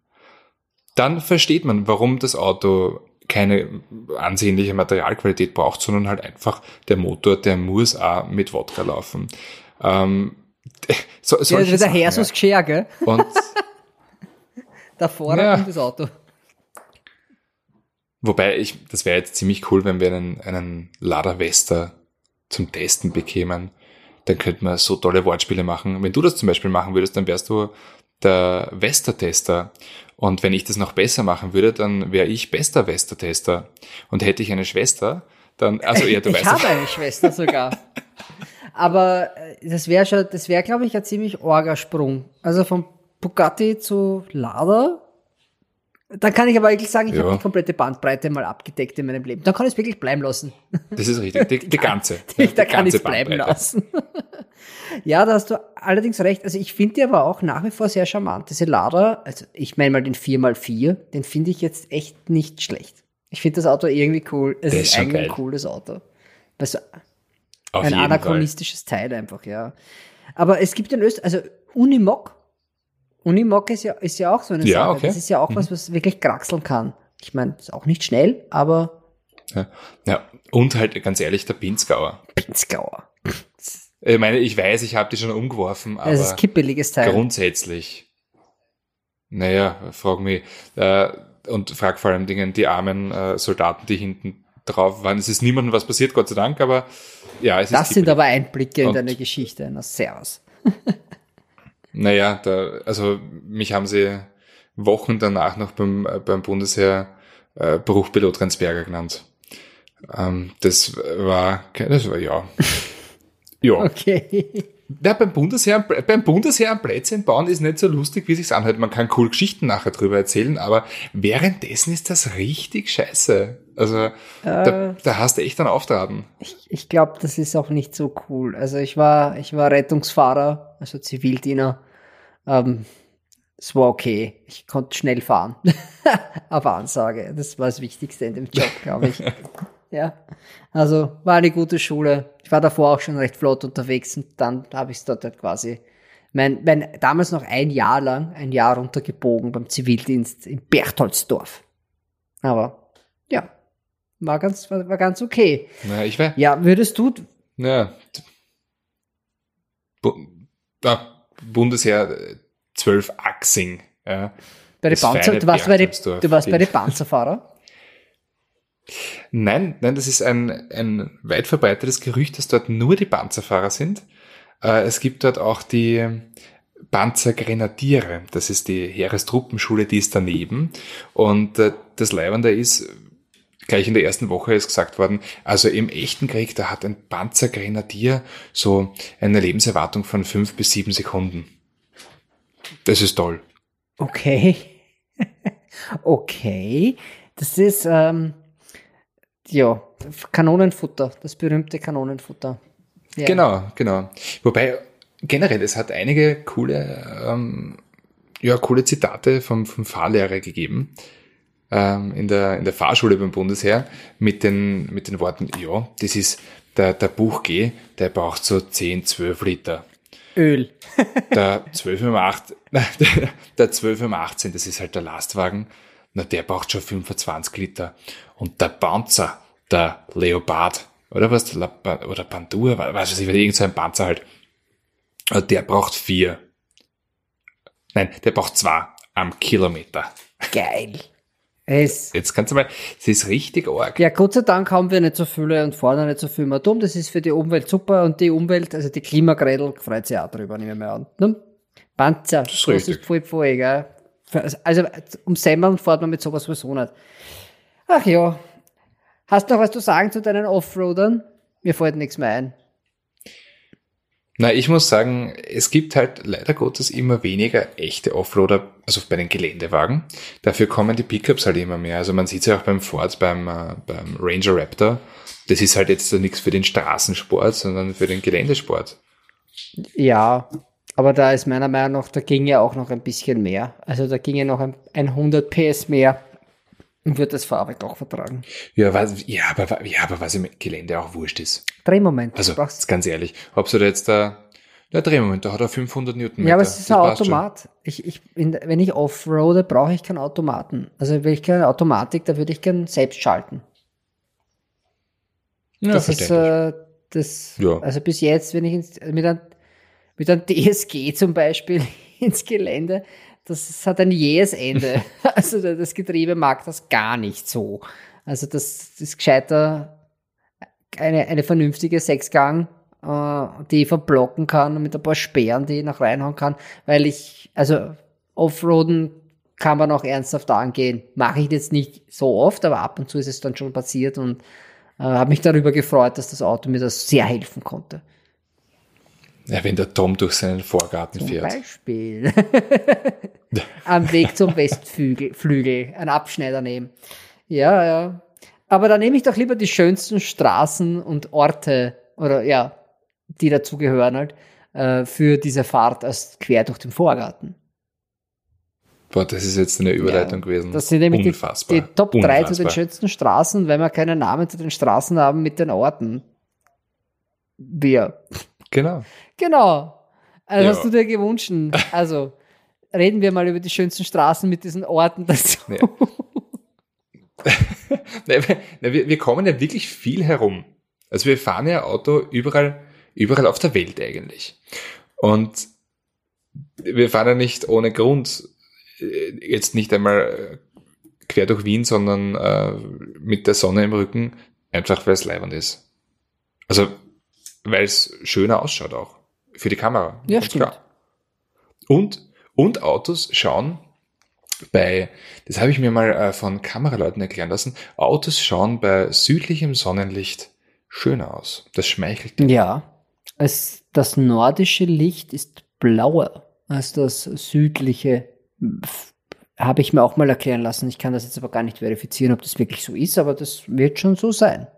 dann versteht man, warum das Auto keine ansehnliche Materialqualität braucht, sondern halt einfach der Motor, der muss auch mit Wodka laufen. Ähm, (laughs) so, ja, das ist der Hersus Gscher, gell? (laughs) ja. Und Da vorne Ja. das Auto. wobei ich, das wäre jetzt ziemlich cool, wenn wir einen, einen Lada Vesta zum Testen bekämen. Dann könnte man so tolle Wortspiele machen. Wenn du das zum Beispiel machen würdest, dann wärst du der Vesta-Tester. Und wenn ich das noch besser machen würde, dann wäre ich bester Vesta-Tester. Und hätte ich eine Schwester, dann, also ja, (laughs) du ich weißt habe eine Schwester sogar. Aber äh, das wäre schon, das wäre, glaube ich, ein ziemlich Orgasprung. Also vom Bugatti zu Lada. Dann kann ich aber wirklich sagen, ich Ja. habe die komplette Bandbreite mal abgedeckt in meinem Leben. Dann kann ich es wirklich bleiben lassen. Das ist richtig, die, die (laughs) ganze. (laughs) da die kann ich ganze es bleiben Bandbreite. lassen. (laughs) ja, da hast du allerdings recht. Also ich finde die aber auch nach wie vor sehr charmant. Diese Lada, also ich meine mal den 4x4, den finde ich jetzt echt nicht schlecht. Ich finde das Auto irgendwie cool. Es Der ist, ist eigentlich ein geil. cooles Auto. Also Auf ein jeden Fall. anachronistisches Teil einfach, ja. Aber es gibt in Österreich, also Unimog, Unimog ist ja, ist ja auch so eine Ja, Sache. okay. Das ist ja auch was, was wirklich kraxeln kann. Ich meine, ist auch nicht schnell, aber Ja. ja. Und halt, ganz ehrlich, der Pinzgauer. Pinzgauer. Ich meine, ich weiß, ich habe die schon umgeworfen, aber Das ist kippeliges Teil. grundsätzlich. Naja, frag mich. Äh, und frag vor allem Dingen die armen äh, Soldaten, die hinten drauf waren. Es ist niemandem was passiert, Gott sei Dank, aber ja, es Das ist sind kippelig. aber Einblicke in Und- deine Geschichte. Na, servus. (laughs) Naja, da, also mich haben sie Wochen danach noch beim, äh, beim Bundesheer äh, Bruchpilot Rensberger genannt. Ähm, das war, das war ja. (laughs) ja. Okay. Ja, beim Bundesheer, beim Bundesheer am Plätzchen bauen ist nicht so lustig, wie sich's anhört. Man kann cool Geschichten nachher drüber erzählen, aber währenddessen ist das richtig scheiße. Also, da, da hast du echt einen Auftraten. Ich, ich glaube, das ist auch nicht so cool. Also ich war, ich war Rettungsfahrer, also Zivildiener. Ähm, es war okay. Ich konnte schnell fahren. (laughs) Auf Ansage. Das war das Wichtigste in dem Job, glaube ich. (laughs) ja. Also war eine gute Schule. Ich war davor auch schon recht flott unterwegs und dann habe ich es dort halt quasi mein, mein, damals noch ein Jahr lang, ein Jahr runtergebogen beim Zivildienst in Berchtoldsdorf. Aber ja, war ganz, war, war ganz okay. Na, ich war, Ja, würdest du, ja. Bu ah, Bundesheer äh, 12 Axing, ja. bei den Panzer, du warst bei den, du warst bei den Panzerfahrer? Nein, nein, das ist ein, ein weit verbreitetes Gerücht, dass dort nur die Panzerfahrer sind. Äh, es gibt dort auch die Panzergrenadiere. Das ist die Heerestruppenschule, die ist daneben. Und äh, das Leibende ist, gleich in der ersten Woche ist gesagt worden, also im echten Krieg, da hat ein Panzergrenadier so eine Lebenserwartung von fünf bis sieben Sekunden. Das ist toll. Okay. (laughs) okay. Das ist, ähm, ja, Kanonenfutter, das berühmte Kanonenfutter. Ja. Genau, genau. Wobei generell, es hat einige coole, ähm, ja, coole Zitate vom, vom Fahrlehrer gegeben ähm, in, der, in der Fahrschule beim Bundesheer mit den, mit den Worten, ja, das ist der, der Buch G, der braucht so 10, 12 Liter. Öl. (laughs) der (laughs) 12 um 8, (laughs) der, der 12 um 18, das ist halt der Lastwagen, na, der braucht schon 25 Liter. Und der Panzer, der Leopard, oder was, oder Pandur, was weiß ich, irgend so ein Panzer halt, äh, der braucht vier. Nein, der braucht zwei am Kilometer. Geil. Es Jetzt kannst du mal, es ist richtig arg. Ja, Gott sei Dank haben wir nicht so viele und fahren nicht so viel mehr dumm. Das ist für die Umwelt super und die Umwelt, also die Klimagrädel freut sich auch drüber, nehmen wir mal an. Ne? Panzer, das ist, das ist voll voll, gell? Also um Semmern fährt man mit sowas sowieso nicht. Ach ja. Hast du noch was zu sagen zu deinen Offroadern? Mir fällt nichts mehr ein. Na, ich muss sagen, es gibt halt leider Gottes immer weniger echte Offroader, also bei den Geländewagen. Dafür kommen die Pickups halt immer mehr. Also man sieht es ja auch beim Ford, beim, äh, beim Ranger Raptor. Das ist halt jetzt nichts für den Straßensport, sondern für den Geländesport. Ja, aber da ist meiner Meinung nach, da ging ja auch noch ein bisschen mehr. Also da ging ja noch ein, 100 PS mehr und wird das Fahrwerk auch vertragen. Ja, was, ja, aber, ja, aber was im Gelände auch wurscht ist. Drehmoment. Also, ganz ehrlich, ob du da jetzt da, der Drehmoment, da hat er 500 Newtonmeter. Ja, aber es ist ein Automat. Ich, ich, in, wenn ich offroade, brauche ich keinen Automaten. Also, will ich keine Automatik, da würde ich gern selbst schalten. Ja, das ist, äh, das, ja. also bis jetzt, wenn ich ins, mit einem, mit einem (laughs) DSG zum Beispiel (laughs) ins Gelände, das hat ein jähes Ende. (laughs) also das Getriebe mag das gar nicht so. Also das ist gescheiter eine, eine vernünftige Sechsgang, äh, die ich verblocken kann mit ein paar Sperren, die ich noch reinhauen kann, weil ich, also Offroaden kann man auch ernsthaft angehen. Mache ich jetzt nicht so oft, aber ab und zu ist es dann schon passiert und äh, habe mich darüber gefreut, dass das Auto mir das sehr helfen konnte. Ja, wenn der Tom durch seinen Vorgarten Zum fährt. Beispiel. (laughs) Am Weg zum Westflügel, Flügel, ein Abschneider nehmen. Ja, ja. Aber da nehme ich doch lieber die schönsten Straßen und Orte oder ja, die dazugehören halt, äh, für diese Fahrt als quer durch den Vorgarten. Boah, das ist jetzt eine Überleitung ja, gewesen. Das sind nämlich Unfassbar. Die, die Top 3 zu den schönsten Straßen, weil wir keine Namen zu den Straßen haben mit den Orten. Wir. Genau. Genau. Also ja. hast du dir gewünscht. Also reden wir mal über die schönsten Straßen mit diesen Orten dazu. Ja. (laughs) wir, wir kommen ja wirklich viel herum. Also wir fahren ja Auto überall, überall auf der Welt eigentlich. Und wir fahren ja nicht ohne Grund äh, jetzt nicht einmal quer durch Wien, sondern äh, mit der Sonne im Rücken, einfach weil es leibend ist. Also weil es schöner ausschaut auch. Für die Kamera. Ja, stimmt. Klar. Und, und Autos schauen bei, das habe ich mir mal äh, von Kameraleuten erklären lassen, Autos schauen bei südlichem Sonnenlicht schöner aus. Das schmeichelt. Dir. Ja. Es, das nordische Licht ist blauer als das südliche. Habe ich mir auch mal erklären lassen. Ich kann das jetzt aber gar nicht verifizieren, ob das wirklich so ist, aber das wird schon so sein.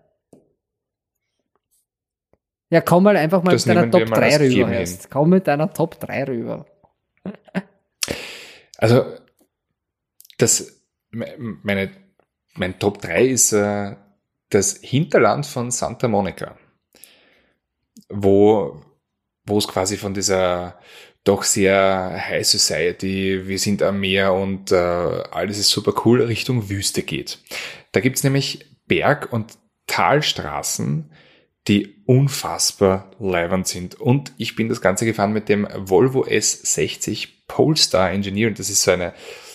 Ja, komm mal einfach mal das mit deiner Top 3 rüber erst. Komm mit deiner Top 3 rüber. Also, das, meine, mein Top 3 ist äh, das Hinterland von Santa Monica, wo, wo es quasi von dieser doch sehr High Society, wir sind am Meer und äh, alles ist super cool, Richtung Wüste geht. Da gibt's nämlich Berg- und Talstraßen, die unfassbar leibend sind. Und ich bin das Ganze gefahren mit dem Volvo S60 Polestar Engineering. Das ist so eine,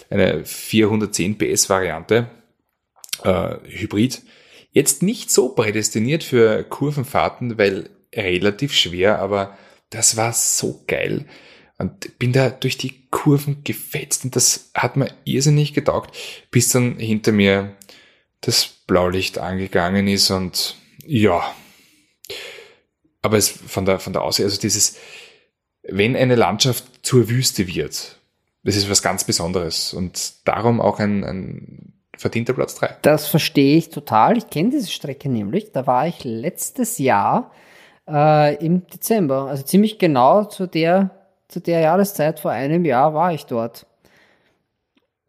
eine 410 PS Variante, äh, Hybrid. Jetzt nicht so prädestiniert für Kurvenfahrten, weil relativ schwer, aber das war so geil. Und bin da durch die Kurven gefetzt und das hat mir irrsinnig getaugt, bis dann hinter mir das Blaulicht angegangen ist und ja, aber es von der, von der Aussicht, also dieses, wenn eine Landschaft zur Wüste wird, das ist was ganz Besonderes und darum auch ein, ein verdienter Platz 3. Das verstehe ich total. Ich kenne diese Strecke nämlich. Da war ich letztes Jahr äh, im Dezember, also ziemlich genau zu der, zu der Jahreszeit vor einem Jahr war ich dort.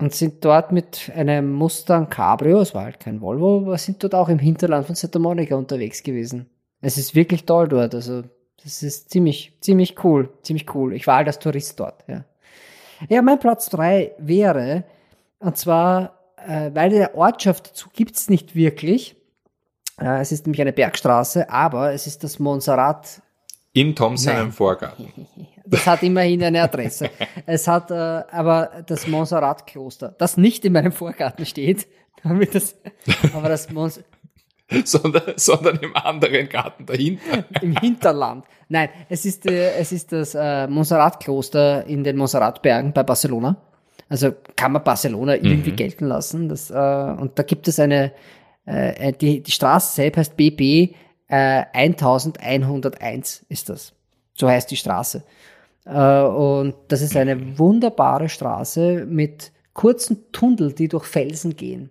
Und sind dort mit einem Mustang Cabrio, es war halt kein Volvo, aber sind dort auch im Hinterland von Santa Monica unterwegs gewesen. Es ist wirklich toll dort, also das ist ziemlich, ziemlich cool, ziemlich cool. Ich war halt als Tourist dort, ja. Ja, mein Platz drei wäre, und zwar, äh, weil der Ortschaft dazu gibt's nicht wirklich. Äh, es ist nämlich eine Bergstraße, aber es ist das Montserrat. In Thompson im Vorgarten. (laughs) Das hat immerhin eine Adresse. es hat äh, aber das Montserrat-Kloster, das nicht in meinem Vorgarten steht, (laughs) damit das, aber das Mons (laughs) sondern, sondern im anderen Garten dahinter. Im Hinterland. Nein, es ist, äh, es ist das äh, Montserrat-Kloster in den Montserrat-Bergen bei Barcelona. Also kann man Barcelona irgendwie mhm. gelten lassen. Das, äh, und da gibt es eine, äh, die, die Straße selbst heißt BB äh, 1101 ist das. So heißt die Straße. Äh, und das ist eine wunderbare Straße mit kurzen Tunnel, die durch Felsen gehen.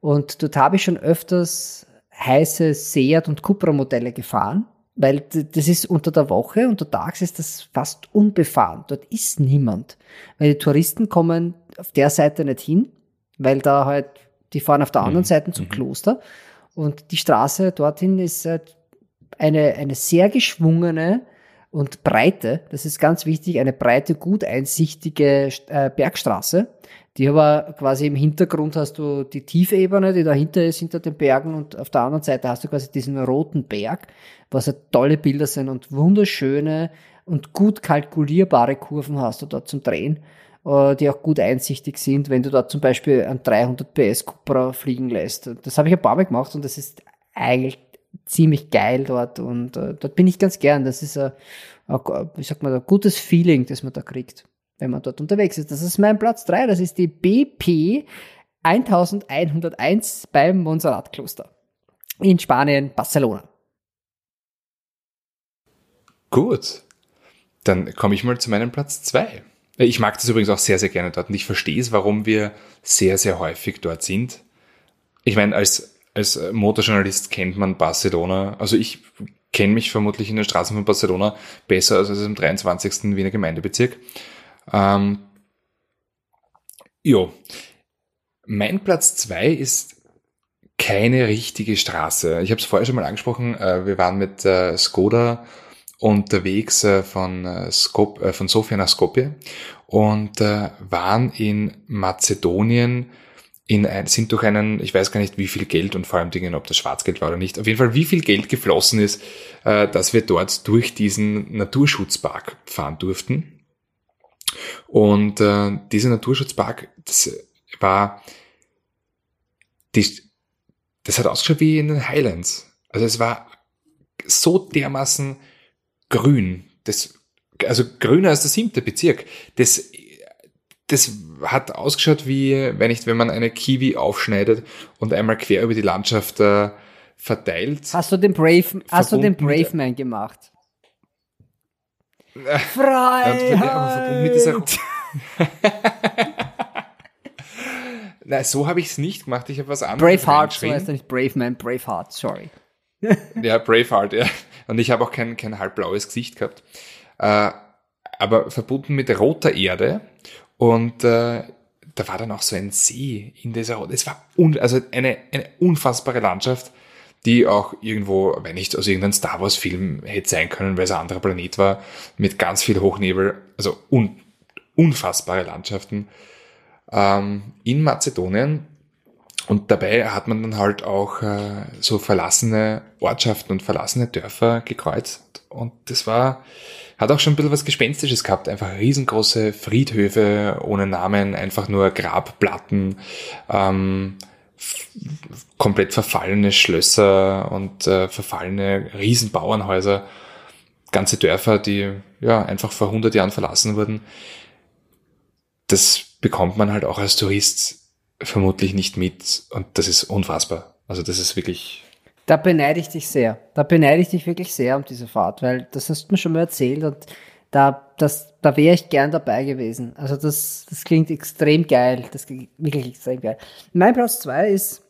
Und dort habe ich schon öfters heiße Seat und Cupra Modelle gefahren, weil das ist unter der Woche, unter Tags ist das fast unbefahren. Dort ist niemand, weil die Touristen kommen auf der Seite nicht hin, weil da halt, die fahren auf der anderen mhm. Seite zum mhm. Kloster und die Straße dorthin ist halt eine, eine sehr geschwungene und breite, das ist ganz wichtig, eine breite, gut einsichtige äh, Bergstraße, die aber quasi im Hintergrund hast du die Tiefebene, die dahinter ist, hinter den Bergen und auf der anderen Seite hast du quasi diesen roten Berg, was halt tolle Bilder sind und wunderschöne und gut kalkulierbare Kurven hast du dort zum Drehen, äh, die auch gut einsichtig sind, wenn du dort zum Beispiel ein 300 PS Cupra fliegen lässt. Das habe ich ein paar Mal gemacht und das ist eigentlich ziemlich geil dort und äh, dort bin ich ganz gern. Das ist ein, ein, wie sagt man, ein gutes Feeling, das man da kriegt wenn man dort unterwegs ist. Das ist mein Platz 3, das ist die BP 1101 beim Montserrat-Kloster in Spanien, Barcelona. Gut, dann komme ich mal zu meinem Platz 2. Ich mag das übrigens auch sehr, sehr gerne dort und ich verstehe es, warum wir sehr, sehr häufig dort sind. Ich meine, als, als Motorjournalist kennt man Barcelona, also ich kenne mich vermutlich in den Straßen von Barcelona besser als im 23. Wiener Gemeindebezirk. Ähm, jo. Mein Platz zwei ist keine richtige Straße. Ich habe es vorher schon mal angesprochen. Äh, wir waren mit äh, Skoda unterwegs äh, von, äh, Skop, äh, von Sofia nach Skopje und äh, waren in Mazedonien in ein, sind durch einen, ich weiß gar nicht, wie viel Geld und vor allem Dingen, ob das Schwarzgeld war oder nicht, auf jeden Fall, wie viel Geld geflossen ist, dass wir dort durch diesen Naturschutzpark fahren durften. Und äh, dieser Naturschutzpark, das war, die, das hat ausgeschaut wie in den Highlands. Also es war so dermaßen grün. Das, also grüner als der siebte Bezirk. Das, das hat ausgeschaut wie, wenn nicht, wenn man eine Kiwi aufschneidet und einmal quer über die Landschaft äh, verteilt. Hast du den Brave, hast du den Brave Man gemacht? Freiheit! (laughs) Nein, so habe ich es nicht gemacht. Ich habe was anderes Braveheart, so heißt er nicht Brave Man, Braveheart, sorry. (laughs) ja, Braveheart, ja. Und ich habe auch kein, kein halbblaues Gesicht gehabt. Äh, aber verbunden mit roter Erde. Und äh, da war dann auch so ein See in dieser Rote. Es war un also eine, eine unfassbare Landschaft die auch irgendwo, wenn nicht aus irgendeinem Star Wars Film hätte sein können, weil es ein anderer Planet war, mit ganz viel Hochnebel, also un, unfassbare Landschaften ähm, in Mazedonien. Und dabei hat man dann halt auch äh, so verlassene Ortschaften und verlassene Dörfer gekreuzt. Und das war, hat auch schon ein bisschen was Gespenstisches gehabt. Einfach riesengroße Friedhöfe ohne Namen, einfach nur Grabplatten. Ähm, komplett verfallene Schlösser und äh, verfallene Riesenbauernhäuser, ganze Dörfer, die ja einfach vor 100 Jahren verlassen wurden. Das bekommt man halt auch als Tourist vermutlich nicht mit und das ist unfassbar. Also das ist wirklich. Da beneide ich dich sehr. Da beneide ich dich wirklich sehr um diese Fahrt, weil das hast du mir schon mal erzählt und da, das, da wäre ich gern dabei gewesen. Also das, das klingt extrem geil. Das klingt wirklich extrem geil. Mein Platz zwei ist,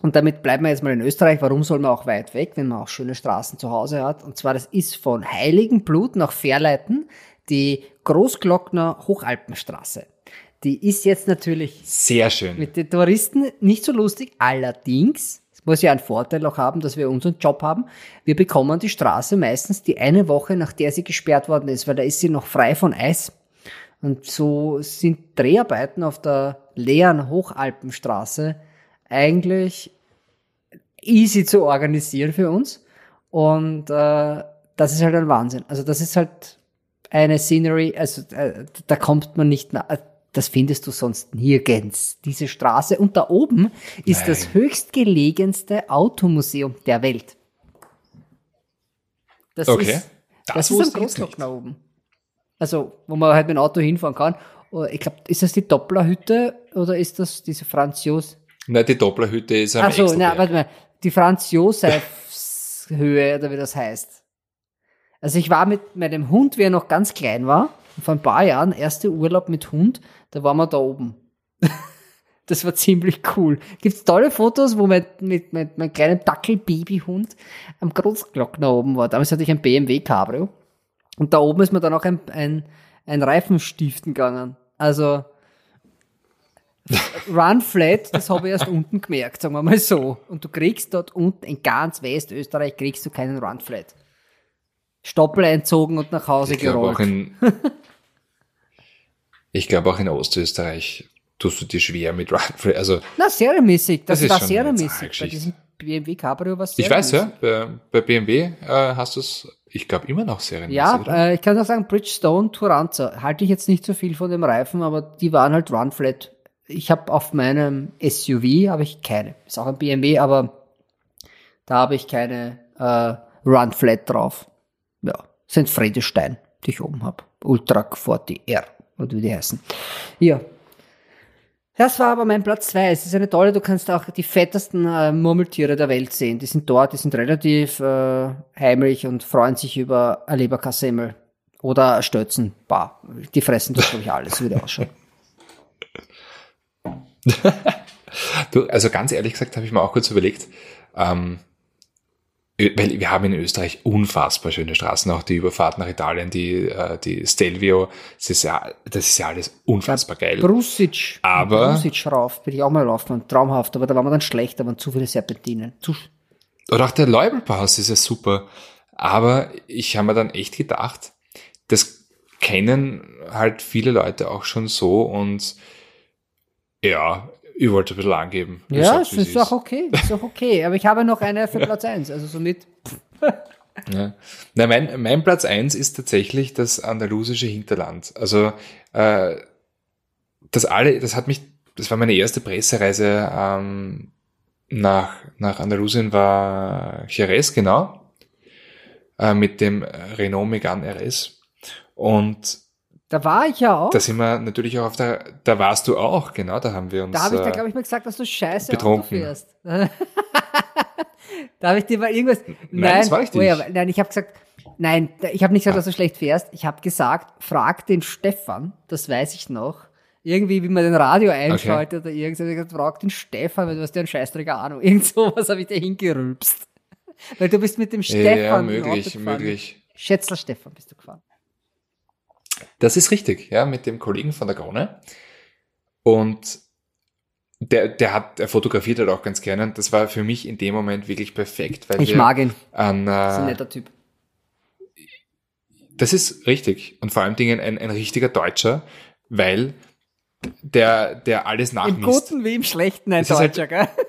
und damit bleiben wir jetzt mal in Österreich, warum soll man auch weit weg, wenn man auch schöne Straßen zu Hause hat? Und zwar, das ist von Heiligenblut nach Fairleiten die Großglockner Hochalpenstraße. Die ist jetzt natürlich sehr schön mit den Touristen nicht so lustig. Allerdings, muss ja einen Vorteil auch haben, dass wir unseren Job haben. Wir bekommen die Straße meistens die eine Woche, nach der sie gesperrt worden ist, weil da ist sie noch frei von Eis. Und so sind Dreharbeiten auf der leeren Hochalpenstraße eigentlich easy zu organisieren für uns. Und äh, das ist halt ein Wahnsinn. Also das ist halt eine Scenery, also äh, da kommt man nicht nach das findest du sonst nirgends, diese Straße. Und da oben ist Nein. das höchstgelegenste Automuseum der Welt. Das okay. ist, das, das ist am Großloch da oben. Also, wo man halt mit dem Auto hinfahren kann. Oh, ich glaube, ist das die Dopplerhütte oder ist das diese Franz Jos? Nein, die Dopplerhütte ist am Ach so, na, warte mal. Die Franz Josefs Höhe oder wie das heißt. Also ich war mit meinem Hund, wie er noch ganz klein war, vor ein paar Jahren, erste Urlaub mit Hund, da waren wir da oben. (laughs) das war ziemlich cool. Gibt's tolle Fotos, wo mein, mit, mit meinem kleinen Dackel-Babyhund am Großglockner oben war. Damals hatte ich ein BMW Cabrio. Und da oben ist mir dann auch ein, ein, ein Reifenstiften gegangen. Also, (laughs) Run Flat, das habe ich erst unten gemerkt, sagen wir mal so. Und du kriegst dort unten in ganz Westösterreich kriegst du keinen Run Flat. Stoppel einzogen und nach Hause ich gerollt. Auch in, (laughs) ich glaube auch in Ostösterreich tust du dir schwer mit Run Also, Na, serienmäßig. Das, das war serienmäßig. Bei diesem BMW Cabrio was Ich weiß ja, bei, bei BMW äh, hast du es, ich glaube, immer noch serienmäßig. Ja, äh, ich kann auch sagen, Bridgestone Turanza. Halte ich jetzt nicht so viel von dem Reifen, aber die waren halt Run Flat. Ich habe auf meinem SUV habe ich keine. Ist auch ein BMW, aber da habe ich keine äh, Run Flat drauf. Ja, sind Friedestein, die ich oben habe. Ultra 40R oder wie die heißen. Ja. Das war aber mein Platz zwei. Es ist eine tolle, du kannst auch die fettesten äh, Murmeltiere der Welt sehen. Die sind dort, die sind relativ äh, heimlich und freuen sich über eine Leberkassemmel oder Stötzen. Bah, die fressen das, glaube ich, alles, wie der ausschaut. (laughs) du, also ganz ehrlich gesagt, habe ich mir auch kurz überlegt, ähm, weil wir haben in Österreich unfassbar schöne Straßen, auch die Überfahrt nach Italien, die, äh, die Stelvio, das ist ja, das ist ja alles unfassbar geil. Brusic, aber Brusic rauf, bin ich auch mal laufen, traumhaft, aber da war man dann schlecht, da waren zu viele Serpentinen. Zu Oder auch der Leubelpass ist ja super, aber ich habe mir dann echt gedacht, das kennen halt viele Leute auch schon so und ja, ich wollte ein bisschen angeben. Ja, es ist auch okay. Ist auch okay. Aber ich habe noch eine für Platz eins. Also somit. (laughs) ja. Na, mein, mein Platz eins ist tatsächlich das andalusische Hinterland. Also äh, das alle, das hat mich, das war meine erste Pressereise ähm, nach, nach Andalusien, war Jerez, genau, äh, mit dem Renault Megane RS. Und da war ich ja auch. Da sind wir natürlich auch auf der, da warst du auch, genau, da haben wir uns. Da habe ich da, glaube ich, mal gesagt, dass du scheiße betrunken. Auto fährst. (laughs) da habe ich dir mal irgendwas. Nein, nein das war ich nicht. Oh ja, nein, ich habe gesagt, nein, ich habe nicht gesagt, ah. dass du schlecht fährst. Ich habe gesagt, frag den Stefan, das weiß ich noch. Irgendwie, wie man den Radio einschaltet okay. oder irgendwas. Ich gesagt, frag den Stefan, weil du hast ja einen Scheißträger Ahnung. (laughs) Irgend sowas habe ich dir hingerülpst. Weil du bist mit dem Stefan. Ja möglich, möglich. Schätzler Stefan bist du gefahren. Das ist richtig, ja, mit dem Kollegen von der Krone. Und der, der hat, er fotografiert halt auch ganz gerne. Das war für mich in dem Moment wirklich perfekt, weil ich mag ihn. An, äh, das ist ein netter Typ. Das ist richtig. Und vor allen Dingen ein, ein richtiger Deutscher, weil der, der alles nachmisst. Im Guten wie im Schlechten ein das Deutscher, halt, gell?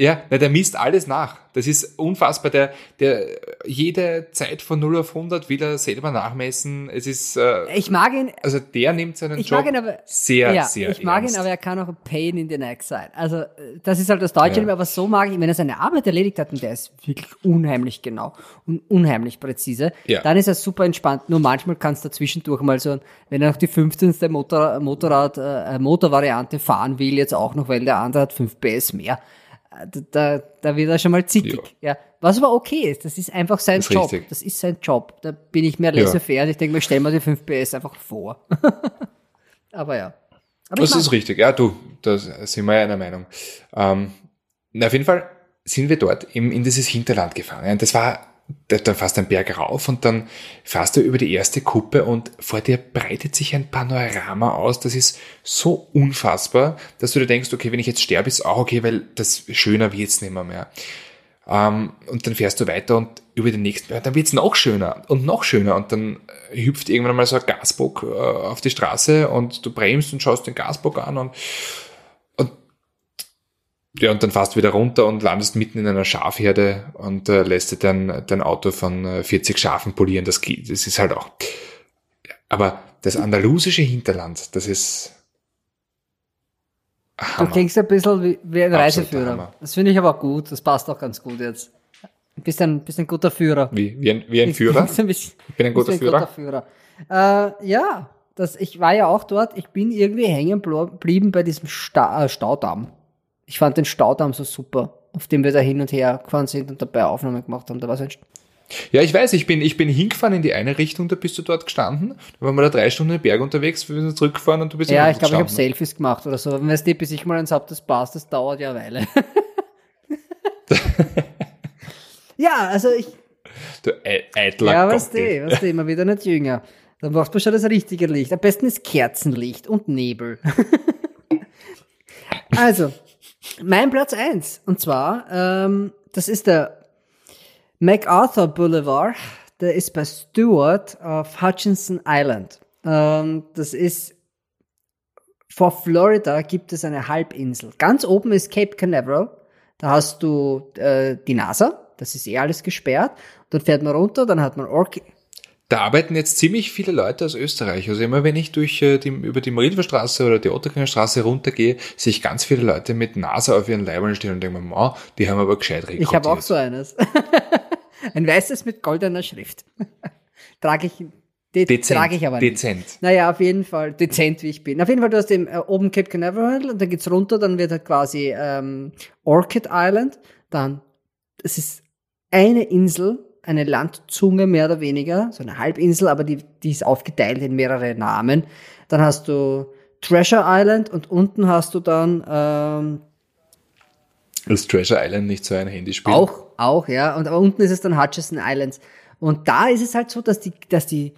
Ja, na, der misst alles nach. Das ist unfassbar. Der, der, jede Zeit von 0 auf 100 will er selber nachmessen. Es ist, äh, Ich mag ihn, also der nimmt seinen ich Job mag ihn aber, sehr, ja, sehr ich mag ernst. ihn, aber er kann auch ein Pain in the neck sein. Also, äh, das ist halt das Deutsche, Ja. aber so mag ich ihn, wenn er seine Arbeit erledigt hat und der ist wirklich unheimlich genau und unheimlich präzise, Ja. dann ist er super entspannt. Nur manchmal kannst du dazwischendurch mal so, wenn er noch die 15. Motor, Motorrad, äh, Motorvariante fahren will, jetzt auch noch, weil der andere hat 5 PS mehr, da, da, wird er schon mal zickig. Ja. Was aber okay ist, das ist einfach sein ist Job. richtig. Das ist sein Job. Da bin ich mehr laissez-faire. Ich denke mir, stell mal die 5 PS einfach vor. (laughs) aber ja. Aber Das ist richtig. Ja, du, da sind wir ja einer Meinung. Ähm, na, auf jeden Fall sind wir dort eben in dieses Hinterland gefahren. Und das war da, da fährst du einen Berg rauf und dann fährst du über die erste Kuppe und vor dir breitet sich ein Panorama aus. Das ist so unfassbar, dass du dir denkst, okay, wenn ich jetzt sterbe, ist auch okay, weil das schöner wird's nicht mehr. mehr. Ähm, und dann fährst du weiter und über den nächsten Berg, dann wird's noch schöner und noch schöner und dann äh, hüpft irgendwann mal so ein Gasbock äh, auf die Straße und du bremst und schaust den Gasbock an und ja, und dann fährst du wieder runter und landest mitten in einer Schafherde und äh, lässt dir dein, dein Auto von äh, 40 Schafen polieren. Das geht, das ist halt auch. Aber das andalusische Hinterland, das ist. Du Hammer. klingst ein bisschen wie, wie ein Absoluter Reisefahrer. Hammer. Das finde ich aber auch gut. Das passt auch ganz gut jetzt. Du bist ein, bist ein guter Führer. Wie, wie, ein, wie ein Führer? (laughs) Bist ein bisschen, Ich bin ein guter bist Führer. Führer. Äh, ja, das, ich war ja auch dort. Ich bin irgendwie hängen geblieben bei diesem Sta äh, Staudamm. Ich fand den Staudamm so super, auf dem wir da hin und her gefahren sind und dabei Aufnahmen gemacht haben. Da war so ein Ja, ich weiß, ich bin, ich bin hingefahren in die eine Richtung, da bist du dort gestanden. Da waren wir da drei Stunden im Berg unterwegs, wir sind zurückgefahren und du bist Ja, ich glaube, ich habe. Selfies gemacht oder so. Wenn es die, bis ich mal eins hab, das passt, das dauert ja eine Weile. (laughs) ja, also ich, Du Ei- eitler Ja, was Gockel. die, was die, immer wieder nicht jünger. Dann braucht man schon das richtige Licht. Am besten ist Kerzenlicht und Nebel. (laughs) also, mein Platz eins Und zwar, ähm, das ist der MacArthur Boulevard. Der ist bei Stewart auf Hutchinson Island. Ähm, das ist vor Florida gibt es eine Halbinsel. Ganz oben ist Cape Canaveral. Da hast du äh, die NASA. Das ist eh alles gesperrt. Dann fährt man runter, dann hat man Ork Da arbeiten jetzt ziemlich viele Leute aus Österreich. Also immer wenn ich durch äh, die, über die Marienstraße oder die Otterkringer Straße runtergehe, sehe ich ganz viele Leute mit Nase auf ihren Leibern stehen und denke mir, wow, die haben aber gescheit rekrutiert. Ich habe auch so eines. (laughs) Ein weißes mit goldener Schrift. (laughs) trage ich, de Dezent, trage ich aber nicht. dezent. Naja, auf jeden Fall, dezent wie ich bin. Auf jeden Fall, du hast eben äh, oben Cape Canaveral und dann geht's runter, dann wird halt quasi ähm, Orchid Island, dann, es ist eine Insel, eine Landzunge mehr oder weniger, so eine Halbinsel, aber die, die ist aufgeteilt in mehrere Namen. Dann hast du Treasure Island und unten hast du dann ähm, Das Treasure Island nicht so ein Handyspiel. Auch, auch, ja. Und aber unten ist es dann Hutchison Islands. Und da ist es halt so, dass die, dass die,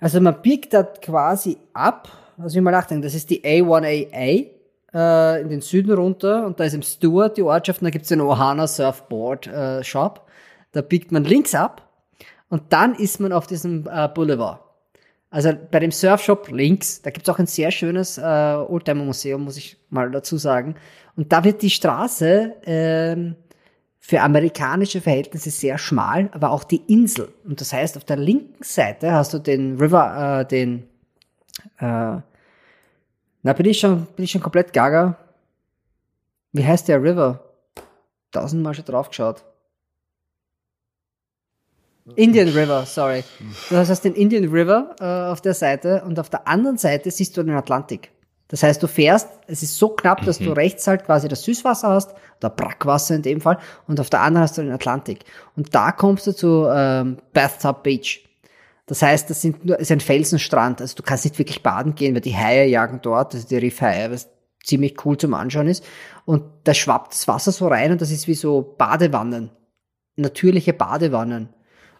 also man biegt da quasi ab, also ich mal nachdenken, das ist die A1AA äh, in den Süden runter und da ist im Stewart die Ortschaft und da gibt's den Ohana Surfboard äh, Shop. Da biegt man links ab und dann ist man auf diesem äh, Boulevard. Also bei dem Surfshop links, da gibt's auch ein sehr schönes äh, Oldtimer-Museum, muss ich mal dazu sagen. Und da wird die Straße ähm, für amerikanische Verhältnisse sehr schmal, aber auch die Insel. Und das heißt, auf der linken Seite hast du den River, äh, den, äh, na, bin ich schon, bin ich schon komplett gaga. Wie heißt der River? Tausendmal schon drauf geschaut. Indian River, sorry. Du hast den Indian River äh, auf der Seite und auf der anderen Seite siehst du den Atlantik. Das heißt, du fährst, es ist so knapp, dass du rechts halt quasi das Süßwasser hast, oder Brackwasser in dem Fall, und auf der anderen hast du den Atlantik. Und da kommst du zu ähm, Bathtub Beach. Das heißt, das sind nur, ist ein Felsenstrand, also du kannst nicht wirklich baden gehen, weil die Haie jagen dort, also die Riffhaie, was ziemlich cool zum Anschauen ist. Und da schwappt das Wasser so rein und das ist wie so Badewannen. Natürliche Badewannen.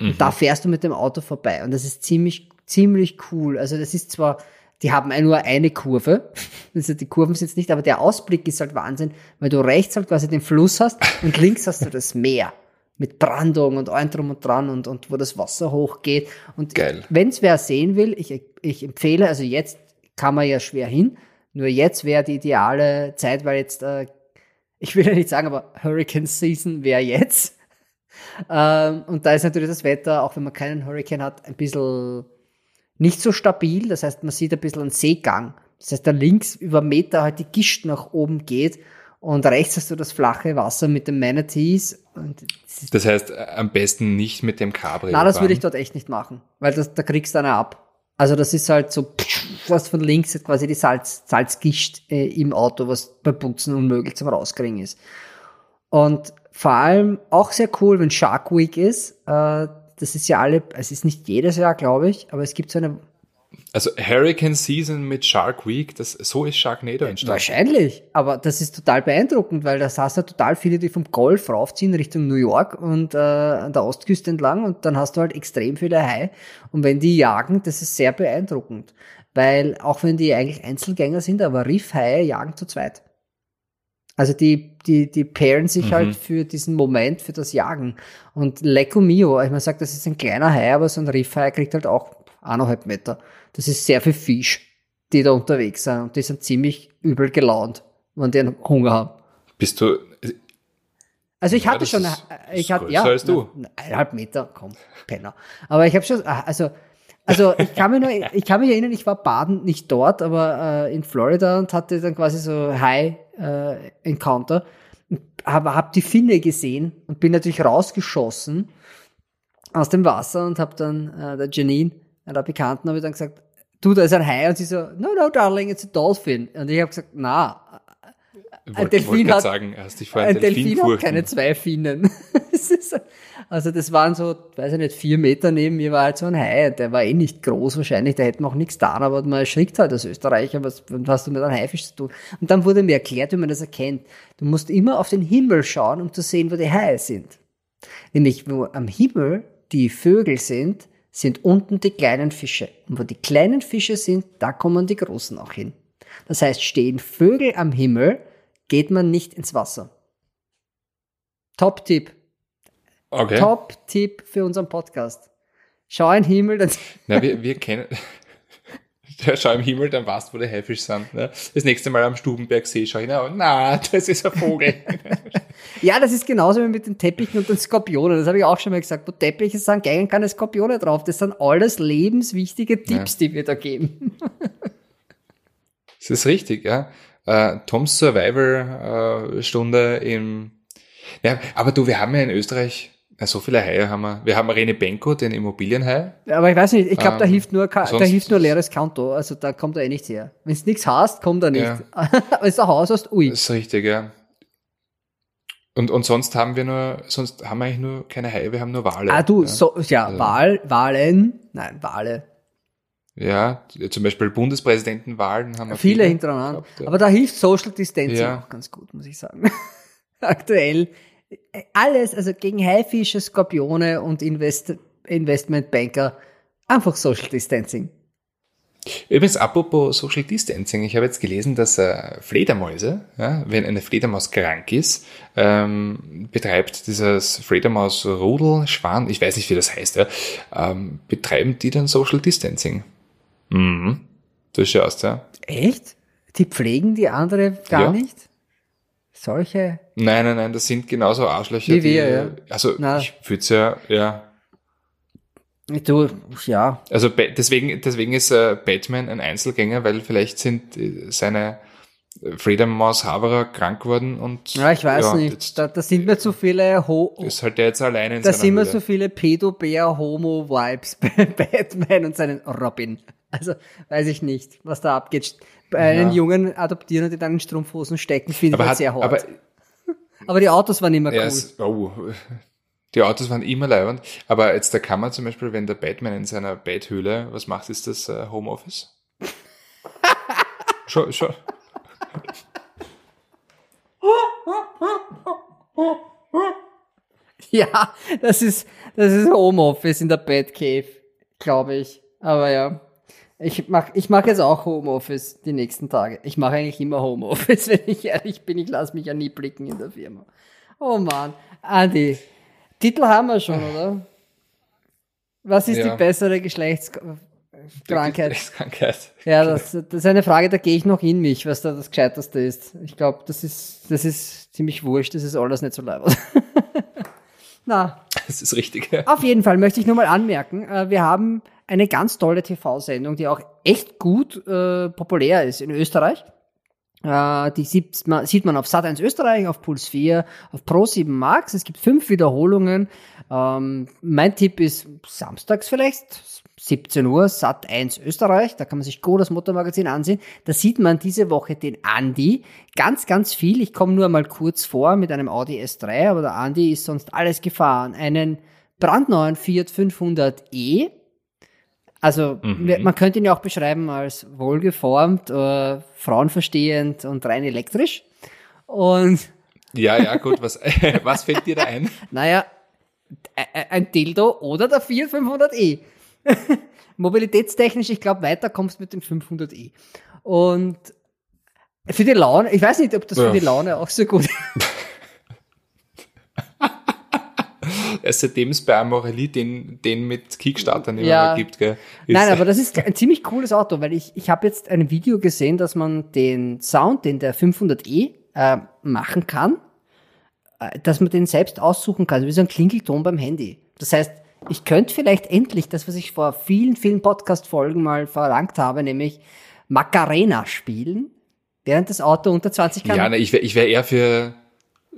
Und da fährst du mit dem Auto vorbei. Und das ist ziemlich, ziemlich cool. Also das ist zwar, die haben nur eine Kurve. (laughs) Also die Kurven sind nicht, aber der Ausblick ist halt Wahnsinn, weil du rechts halt quasi den Fluss hast und links hast du das Meer. Mit Brandung und allem drum und dran und, und wo das Wasser hochgeht. Und wenn es wer sehen will, ich, ich empfehle, also jetzt kann man ja schwer hin, nur jetzt wäre die ideale Zeit, weil jetzt äh, ich will ja nicht sagen, aber Hurricane Season wäre jetzt. Ähm, und da ist natürlich das Wetter, auch wenn man keinen Hurricane hat, ein bisschen nicht so stabil. Das heißt, man sieht ein bisschen einen Seegang. Das heißt, da links über Meter halt die Gischt nach oben geht und rechts hast du das flache Wasser mit den Manatees. Das, das, heißt, am besten nicht mit dem Cabrio. Na, das würde ich dort echt nicht machen, weil das, da kriegst du eine ab. Also das ist halt so, was von links ist quasi die Salz, Salzgischt äh, im Auto, was beim Putzen unmöglich zum Rauskriegen ist. Und vor allem auch sehr cool, wenn Shark Week ist. Äh, das ist ja alle, es ist nicht jedes Jahr, glaube ich, aber es gibt so eine also Hurricane Season mit Shark Week, das, so ist Sharknado entstanden. Wahrscheinlich, aber das ist total beeindruckend, weil da hast du total viele, die vom Golf raufziehen Richtung New York und äh, an der Ostküste entlang und dann hast du halt extrem viele Hai und wenn die jagen, das ist sehr beeindruckend, weil auch wenn die eigentlich Einzelgänger sind, aber Riffhaie jagen zu zweit. Also die, die, die pairen sich mhm. halt für diesen Moment, für das Jagen. Und Lecco Mio, ich meine, sagt, das ist ein kleiner Hai, aber so ein Riffhai kriegt halt auch eineinhalb Meter. Das ist sehr viel Fisch, die da unterwegs sind. Und die sind ziemlich übel gelaunt, wenn die Hunger haben. Bist du. Also ich ja, hatte schon, ich hatte, ja, als du. eineinhalb Meter, komm, Penner. Aber ich habe schon, ah, also, also ich kann mich nur, ich kann mich erinnern, ich war baden, nicht dort, aber äh, in Florida und hatte dann quasi so High äh, Encounter. Habe hab die Finne gesehen und bin natürlich rausgeschossen aus dem Wasser und habe dann äh, der Janine einer Bekannten habe ich dann gesagt, du, da ist ein Hai. Und sie so, no, no, darling, it's a dolphin. Und ich habe gesagt, na, ein wollt, Delfin hat, sagen, hast dich vor ein Delfin, Delfin hat keine zwei Finnen. (laughs) also das waren so, weiß ich nicht, vier Meter neben mir war halt so ein Hai. Der war eh nicht groß wahrscheinlich, der hätte mir auch nichts getan, aber man erschrickt halt als Österreicher, was, was hast du mit einem Haifisch zu tun? Und dann wurde mir erklärt, wie man das erkennt. Du musst immer auf den Himmel schauen, um zu sehen, wo die Haie sind. Nämlich, wo am Himmel die Vögel sind, sind unten die kleinen Fische. Und wo die kleinen Fische sind, da kommen die großen auch hin. Das heißt, stehen Vögel am Himmel, geht man nicht ins Wasser. Top-Tipp. Okay. Top-Tipp für unseren Podcast. Schau in den Himmel. Dann (laughs) Na, wir, wir kennen, (laughs) schau im Himmel, dann weißt du, wo die Haifisch sind. Ne? Das nächste Mal am Stubenbergsee schau ich nach, na, das ist ein Vogel. (laughs) ja, das ist genauso wie mit den Teppichen und den Skorpionen. Das habe ich auch schon mal gesagt. Wo Teppiche sind, geigen keine Skorpione drauf. Das sind alles lebenswichtige Tipps, ja. die wir da geben. das ist richtig, ja. Uh, Toms Survival uh, Stunde im, ja, aber du, wir haben ja in Österreich na, so viele Haie haben wir. Wir haben Rene Benko, den Immobilienhai. Aber ich weiß nicht, ich glaube, da ähm, hilft nur, da hilft nur leeres Konto. Also da kommt er eh nichts her. Wenn du nichts hast, kommt er nicht. Ja. (laughs) Wenn du ein Haus hast, ui. Das ist richtig, ja. Und, und sonst haben wir nur, sonst haben wir eigentlich nur keine Haie, wir haben nur Wale. Ah, du, ja, so, ja, also, Wal, Walen, nein, Wale. Ja, zum Beispiel Bundespräsidentenwahlen haben wir viele. Viele hintereinander. Gehabt, ja. Aber da hilft Social Distancing ja. auch ganz gut, muss ich sagen. (laughs) Aktuell alles, also gegen Haifische, Skorpione und Invest Investmentbanker, einfach Social Distancing. Übrigens, apropos Social Distancing, ich habe jetzt gelesen, dass äh, Fledermäuse, ja, wenn eine Fledermaus krank ist, ähm, betreibt dieses Fledermaus-Rudel, Schwan, ich weiß nicht, wie das heißt, ja, ähm, betreiben die dann Social Distancing. Mhm. Du schaust, ja. Echt? Die pflegen die andere gar ja. nicht? solche? Nein, nein, nein, das sind genauso Arschlöcher. Wie wir, die, ja. Also Na. ich würde ja, ja. Du, ja. Also deswegen, deswegen ist äh, Batman ein Einzelgänger, weil vielleicht sind äh, seine Freedom Mouse Haverer krank geworden und. Ja, ich weiß ja, nicht. Da, da sind mir zu viele Ho Ist halt der jetzt alleine in Da sind mir zu viele Pedo-Bär-Homo-Vibes bei (laughs) Batman und seinen Robin. Also, weiß ich nicht, was da abgeht einen ja. Jungen adoptieren und in deinen Strumpfhosen stecken, finde ich halt sehr hart. Aber, aber, die Autos waren immer cool. Oh, die Autos waren immer leibend. Aber jetzt da kann man zum Beispiel, wenn der Batman in seiner Betthöhle was macht, ist das äh, Homeoffice? schon, schon. Ja, das ist, das ist Homeoffice in der Batcave, glaube ich. Aber ja. Ich mache ich mach jetzt auch Homeoffice die nächsten Tage. Ich mache eigentlich immer Homeoffice, (laughs) wenn ich ehrlich bin. Ich lasse mich ja nie blicken in der Firma. Oh man, Andi, Titel haben wir schon, oder? Was ist ja. die bessere Geschlechts Krankheit. Krankheit. Ja, das, das ist eine Frage, da gehe ich noch in mich, was da das Gescheiterste ist. Ich glaube, das ist, das ist ziemlich wurscht, das ist alles nicht so leid. (laughs) Na, Das ist richtig. Ja. auf jeden Fall möchte ich nur mal anmerken, äh, wir haben eine ganz tolle TV-Sendung, die auch echt gut äh, populär ist in Österreich. Äh, die sieht man, sieht man auf Sat1 Österreich, auf Puls 4, auf Pro7 Max. Es gibt fünf Wiederholungen. Ähm, mein Tipp ist samstags vielleicht, 17 Uhr, Sat1 Österreich. Da kann man sich gut das Motormagazin ansehen. Da sieht man diese Woche den Andi. Ganz, ganz viel. Ich komme nur mal kurz vor mit einem Audi S3, aber der Andi ist sonst alles gefahren. Einen brandneuen Fiat 500e. Also wir- man könnte ihn ja auch beschreiben als wohlgeformt, äh, frauenverstehend und rein elektrisch. Und ja, ja, gut. (laughs) Was, (laughs) was fällt dir da ein? naja, ein Dildo oder der Fiat 500e. (laughs) Mobilitätstechnisch, ich glaube, weiter kommst du mit dem 500e. Und für die Laune, ich weiß nicht, ob das für Ja. die Laune auch so gut ist. Seitdem es bei Amorelli den, den mit Kickstarter nicht Ja. mehr gibt, gell? Ist- Nein, aber das ist ein ziemlich cooles Auto, weil ich, ich habe jetzt ein Video gesehen, dass man den Sound, den der 500e äh, machen kann, äh, dass man den selbst aussuchen kann, wie so ein Klingelton beim Handy. Das heißt, ich könnte vielleicht endlich das, was ich vor vielen, vielen Podcast-Folgen mal verlangt habe, nämlich Macarena spielen, während das Auto unter 20 kann. Ja, ne, ich wäre ich wär eher für,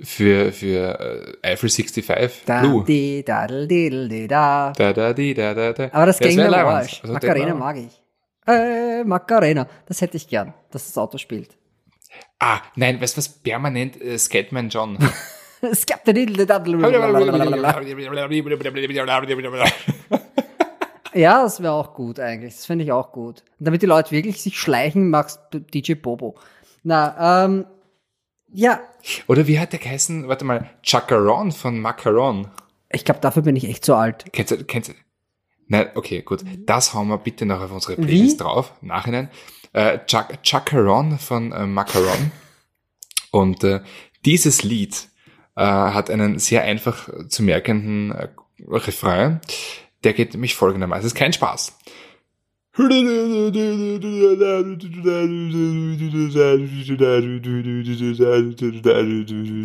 für, für äh, Eiffel 65 da, Blue. di, da, di, di, di, da. Da, da, di, da, da, da. Aber das ging mir. Arsch. Also, Macarena mag ich. Äh, Macarena. Das hätte ich gern, dass das Auto spielt. Ah, nein, weißt du was? Permanent äh, Skateman John. (laughs) (laughs) Ja, das wäre auch gut eigentlich. Das finde ich auch gut. Und damit die Leute wirklich sich schleichen, magst du DJ Bobo. Na, ähm, ja, Oder wie hat der geheißen? Warte mal, Chacaron von Macaron. ich glaube, dafür bin ich echt zu alt. Kennst du, kennst du? Nein, okay, gut. Das hauen wir bitte noch auf unsere Wie? Playlist drauf, im Nachhinein. Äh, Chac Chacaron von äh, Macaron. Und äh, dieses Lied äh, hat einen sehr einfach zu merkenden äh, Refrain. Der geht nämlich folgendermaßen. Es ist kein Spaß.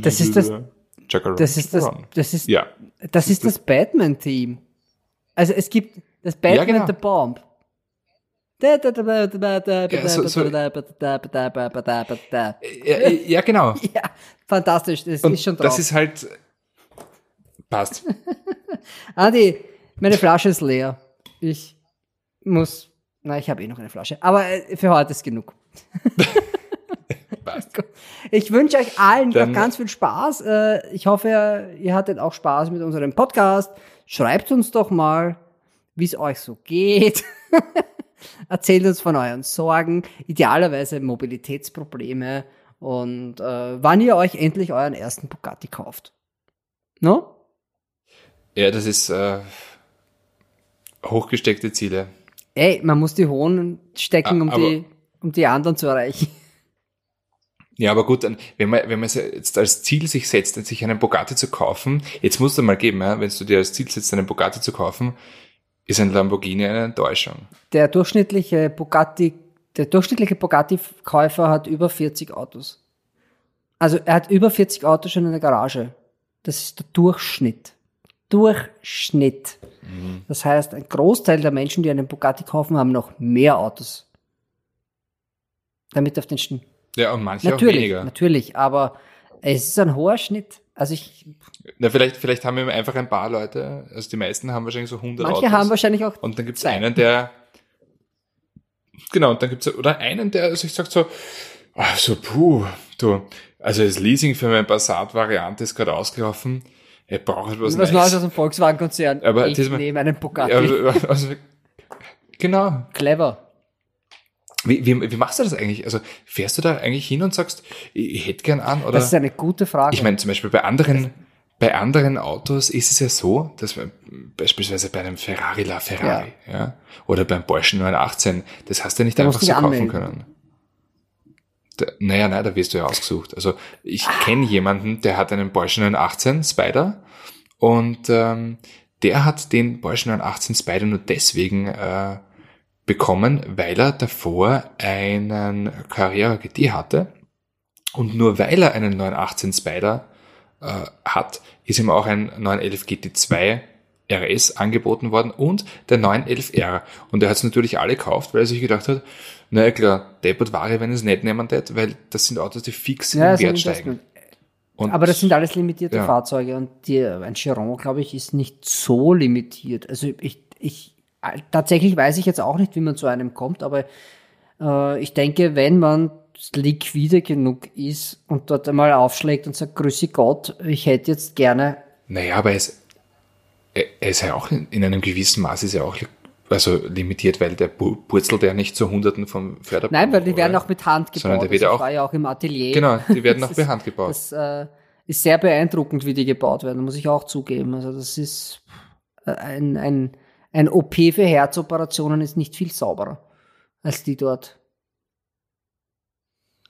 Das ist das-. Das ist das, das ist, Ja. das ist das Batman-Team. Also es gibt das Batman genau. the Bomb. Ja, so- so- Ja, ja, genau. Ja, fantastisch, das Und ist schon drauf. das ist halt. Passt. Andi, meine Flasche ist leer. Ich muss, na, ich habe eh noch eine Flasche. Aber äh, für heute ist genug. (laughs) Ich wünsche euch allen Dann- noch ganz viel Spaß. Äh, Ich hoffe, ihr hattet auch Spaß mit unserem Podcast. Schreibt uns doch mal, wie es euch so geht. (laughs) Erzählt uns von euren Sorgen, idealerweise Mobilitätsprobleme und äh, wann ihr euch endlich euren ersten Bugatti kauft. No? Ja, das ist äh, hochgesteckte Ziele. Ey, man muss die hohen stecken, um aber- die, um die anderen zu erreichen. Ja, aber gut, wenn man, wenn man se- jetzt als Ziel sich setzt, sich einen Bugatti zu kaufen, jetzt musst du mal geben, ja, wenn du dir als Ziel setzt, einen Bugatti zu kaufen, ist ein Lamborghini eine Enttäuschung. Der durchschnittliche Bugatti, der durchschnittliche Bugatti-Käufer hat über 40 Autos. Also er hat über 40 Autos schon in der Garage. Das ist der Durchschnitt. Durchschnitt. Das heißt, ein Großteil der Menschen, die einen Bugatti kaufen, haben noch mehr Autos. Damit auf den Schnitt. Ja, und manche auch Natürlich, weniger. natürlich, aber es ist ein hoher Schnitt. Also ich, Na, vielleicht, vielleicht haben wir einfach ein paar Leute, also die meisten haben wahrscheinlich so 100 manche Autos. haben wahrscheinlich auch Und dann gibt's Zwei. einen, der, genau, und dann gibt's oder einen, der sich sagt so, ah, so, puh, du, also das Leasing für meine Passat-Variante ist gerade ausgelaufen, ich brauche etwas was Neues. Neues aus dem Volkswagen-Konzern. Aber ich diesmal- nehme einen Bugatti. Ja, also, also, genau. Clever. Wie, wie, wie machst du das eigentlich? Also fährst du da eigentlich hin und sagst, ich, hätte gern an? Oder? Das ist eine gute Frage. Ich meine, zum Beispiel bei anderen, bei anderen Autos ist es ja so, dass man beispielsweise bei einem Ferrari La Ferrari, ja, oder beim Porsche 918, das hast du ja nicht Da einfach so kaufen können. Da, naja, nein, da wirst du ja ausgesucht. Also ich kenne jemanden, der hat einen Porsche 918 Spider und ähm, der hat den Porsche 918 Spider nur deswegen äh, bekommen, weil er davor einen Carrera GT hatte. Und nur weil er einen 918 Spider äh, hat, ist ihm auch ein 911 GT2 RS angeboten worden und der 911R. Und er hat es natürlich alle gekauft, weil er sich gedacht hat, naja klar, deppert Ware, wenn es nicht nehmen tät, weil das sind Autos, die fix Ja, im Wert steigen. Und Aber das sind alles limitierte ja. Fahrzeuge und die, ein Chiron, glaube ich, ist nicht so limitiert. Also ich, ich tatsächlich weiß ich jetzt auch nicht, wie man zu einem kommt, aber äh, ich denke, wenn man liquide genug ist und dort einmal aufschlägt und sagt, grüße Gott, ich hätte jetzt gerne Naja, aber es, er er ist ja auch in, in einem gewissen Maß ist ja auch also limitiert, weil der purzelt ja nicht zu Hunderten vom Förderbaum. Nein, weil die werden auch mit Hand gebaut. Sondern der wird Also auch- war ja auch im Atelier. Genau, die werden (laughs) auch per ist- Hand gebaut. Das äh, ist sehr beeindruckend, wie die gebaut werden, muss ich auch zugeben. Also das ist äh, ein, ein, ein OP für Herzoperationen ist nicht viel sauberer als die dort.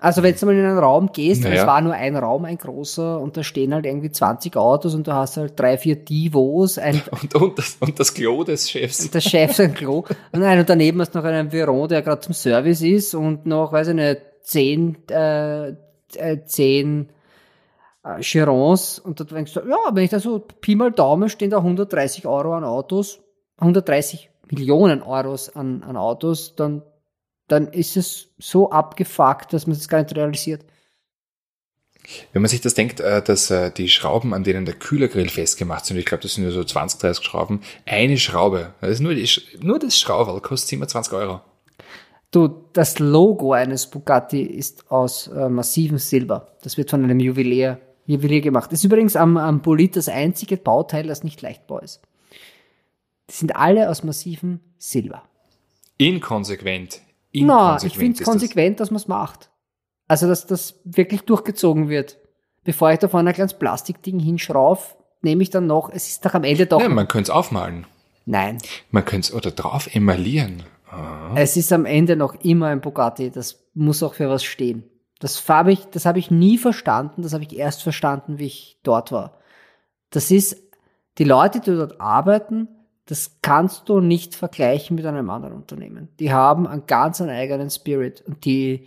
Also wenn du mal in einen Raum gehst, und Naja. es war nur ein Raum, ein großer, und da stehen halt irgendwie 20 Autos und du hast halt drei, vier Divos, ein, (laughs) Und, und, das, und das Klo des Chefs. der Chef sein Klo. Und, nein, und daneben hast du noch einen Veron, der gerade zum Service ist und noch, weiß ich nicht, zehn, äh, äh, zehn äh, Chirons. Und da denkst du, ja, wenn ich da so Pi mal Daumen stehen da 130 Euro an Autos, 130 Millionen Euros an, an Autos, dann, dann ist es so abgefuckt, dass man es gar nicht realisiert. Wenn man sich das denkt, äh, dass äh, die Schrauben, an denen der Kühlergrill festgemacht sind, ich glaube, das sind ja so 20, 30 Schrauben, eine Schraube, das ist nur, die, nur das Schrauberl, kostet 27 Euro. Du, das Logo eines Bugatti ist aus äh, massivem Silber. Das wird von einem Juwelier, Juwelier gemacht. Das ist übrigens am, am Bolid das einzige Bauteil, das nicht leichtbau ist. Die sind alle aus massivem Silber. Inkonsequent. Na, ich finde es ist das. konsequent, dass man es macht. Also, dass das wirklich durchgezogen wird. Bevor ich da vorne ein kleines Plastikding hinschrauf, nehme ich dann noch, es ist doch am Ende doch. Ja, man könnte es aufmalen. Nein, Man könnte es oder drauf emalieren. Ah. Es ist am Ende noch immer ein Bugatti. Das muss auch für was stehen. Das habe ich, das habe ich nie verstanden. Das habe ich erst verstanden, wie ich dort war. Das ist, die Leute, die dort arbeiten, das kannst du nicht vergleichen mit einem anderen Unternehmen. Die haben einen ganz einen eigenen Spirit und die,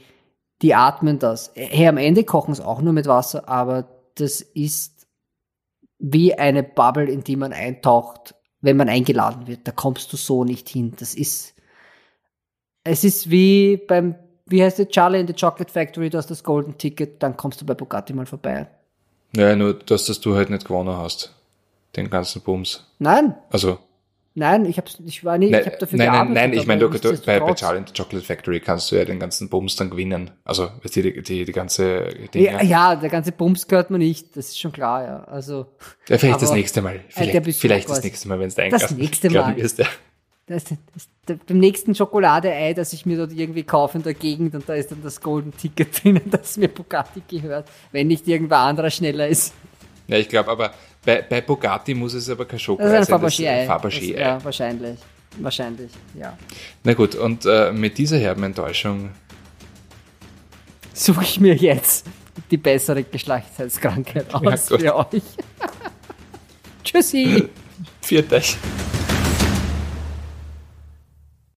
die atmen das. Hey, am Ende kochen es auch nur mit Wasser, aber das ist wie eine Bubble, in die man eintaucht, wenn man eingeladen wird. Da kommst du so nicht hin. Das ist, es ist wie beim, wie heißt der Charlie in the Chocolate Factory, du hast das Golden Ticket, dann kommst du bei Bugatti mal vorbei. Ja, nur, dass das du halt nicht gewonnen hast. Den ganzen Bums. Nein, Also, nein, ich hab's, ich war nicht, nein, ich habe dafür nein, nein, gearbeitet. nein, ich aber meine, du, du, bei, bei. Charlie Chocolate Factory kannst du ja den ganzen Bums dann gewinnen. Also, weißt du, die, die, die ganze Dinge. Ja, ja, der ganze Bums gehört mir nicht, das ist schon klar, ja. Also, Ja, vielleicht das aber- nächste Mal. der Vielleicht, Besuch vielleicht das nächste Mal, wenn es dein Das nächste Mal. wirst, ja. das, das, das, beim nächsten Schokoladeei, das ich mir dort irgendwie kaufe in der Gegend und da ist dann das Golden Ticket (laughs) drinnen, das mir Bugatti gehört, wenn nicht irgendwer anderer schneller ist. Ja, ich glaube, aber bei, bei Bugatti muss es aber kein Schokolade sein. das ist ein Fabergé-Ei. Ja, wahrscheinlich. Wahrscheinlich, ja. Na gut, und äh, mit dieser herben Enttäuschung suche ich mir jetzt die bessere Geschlechtskrankheit aus gut. für euch. (laughs) Tschüssi. Viert euch.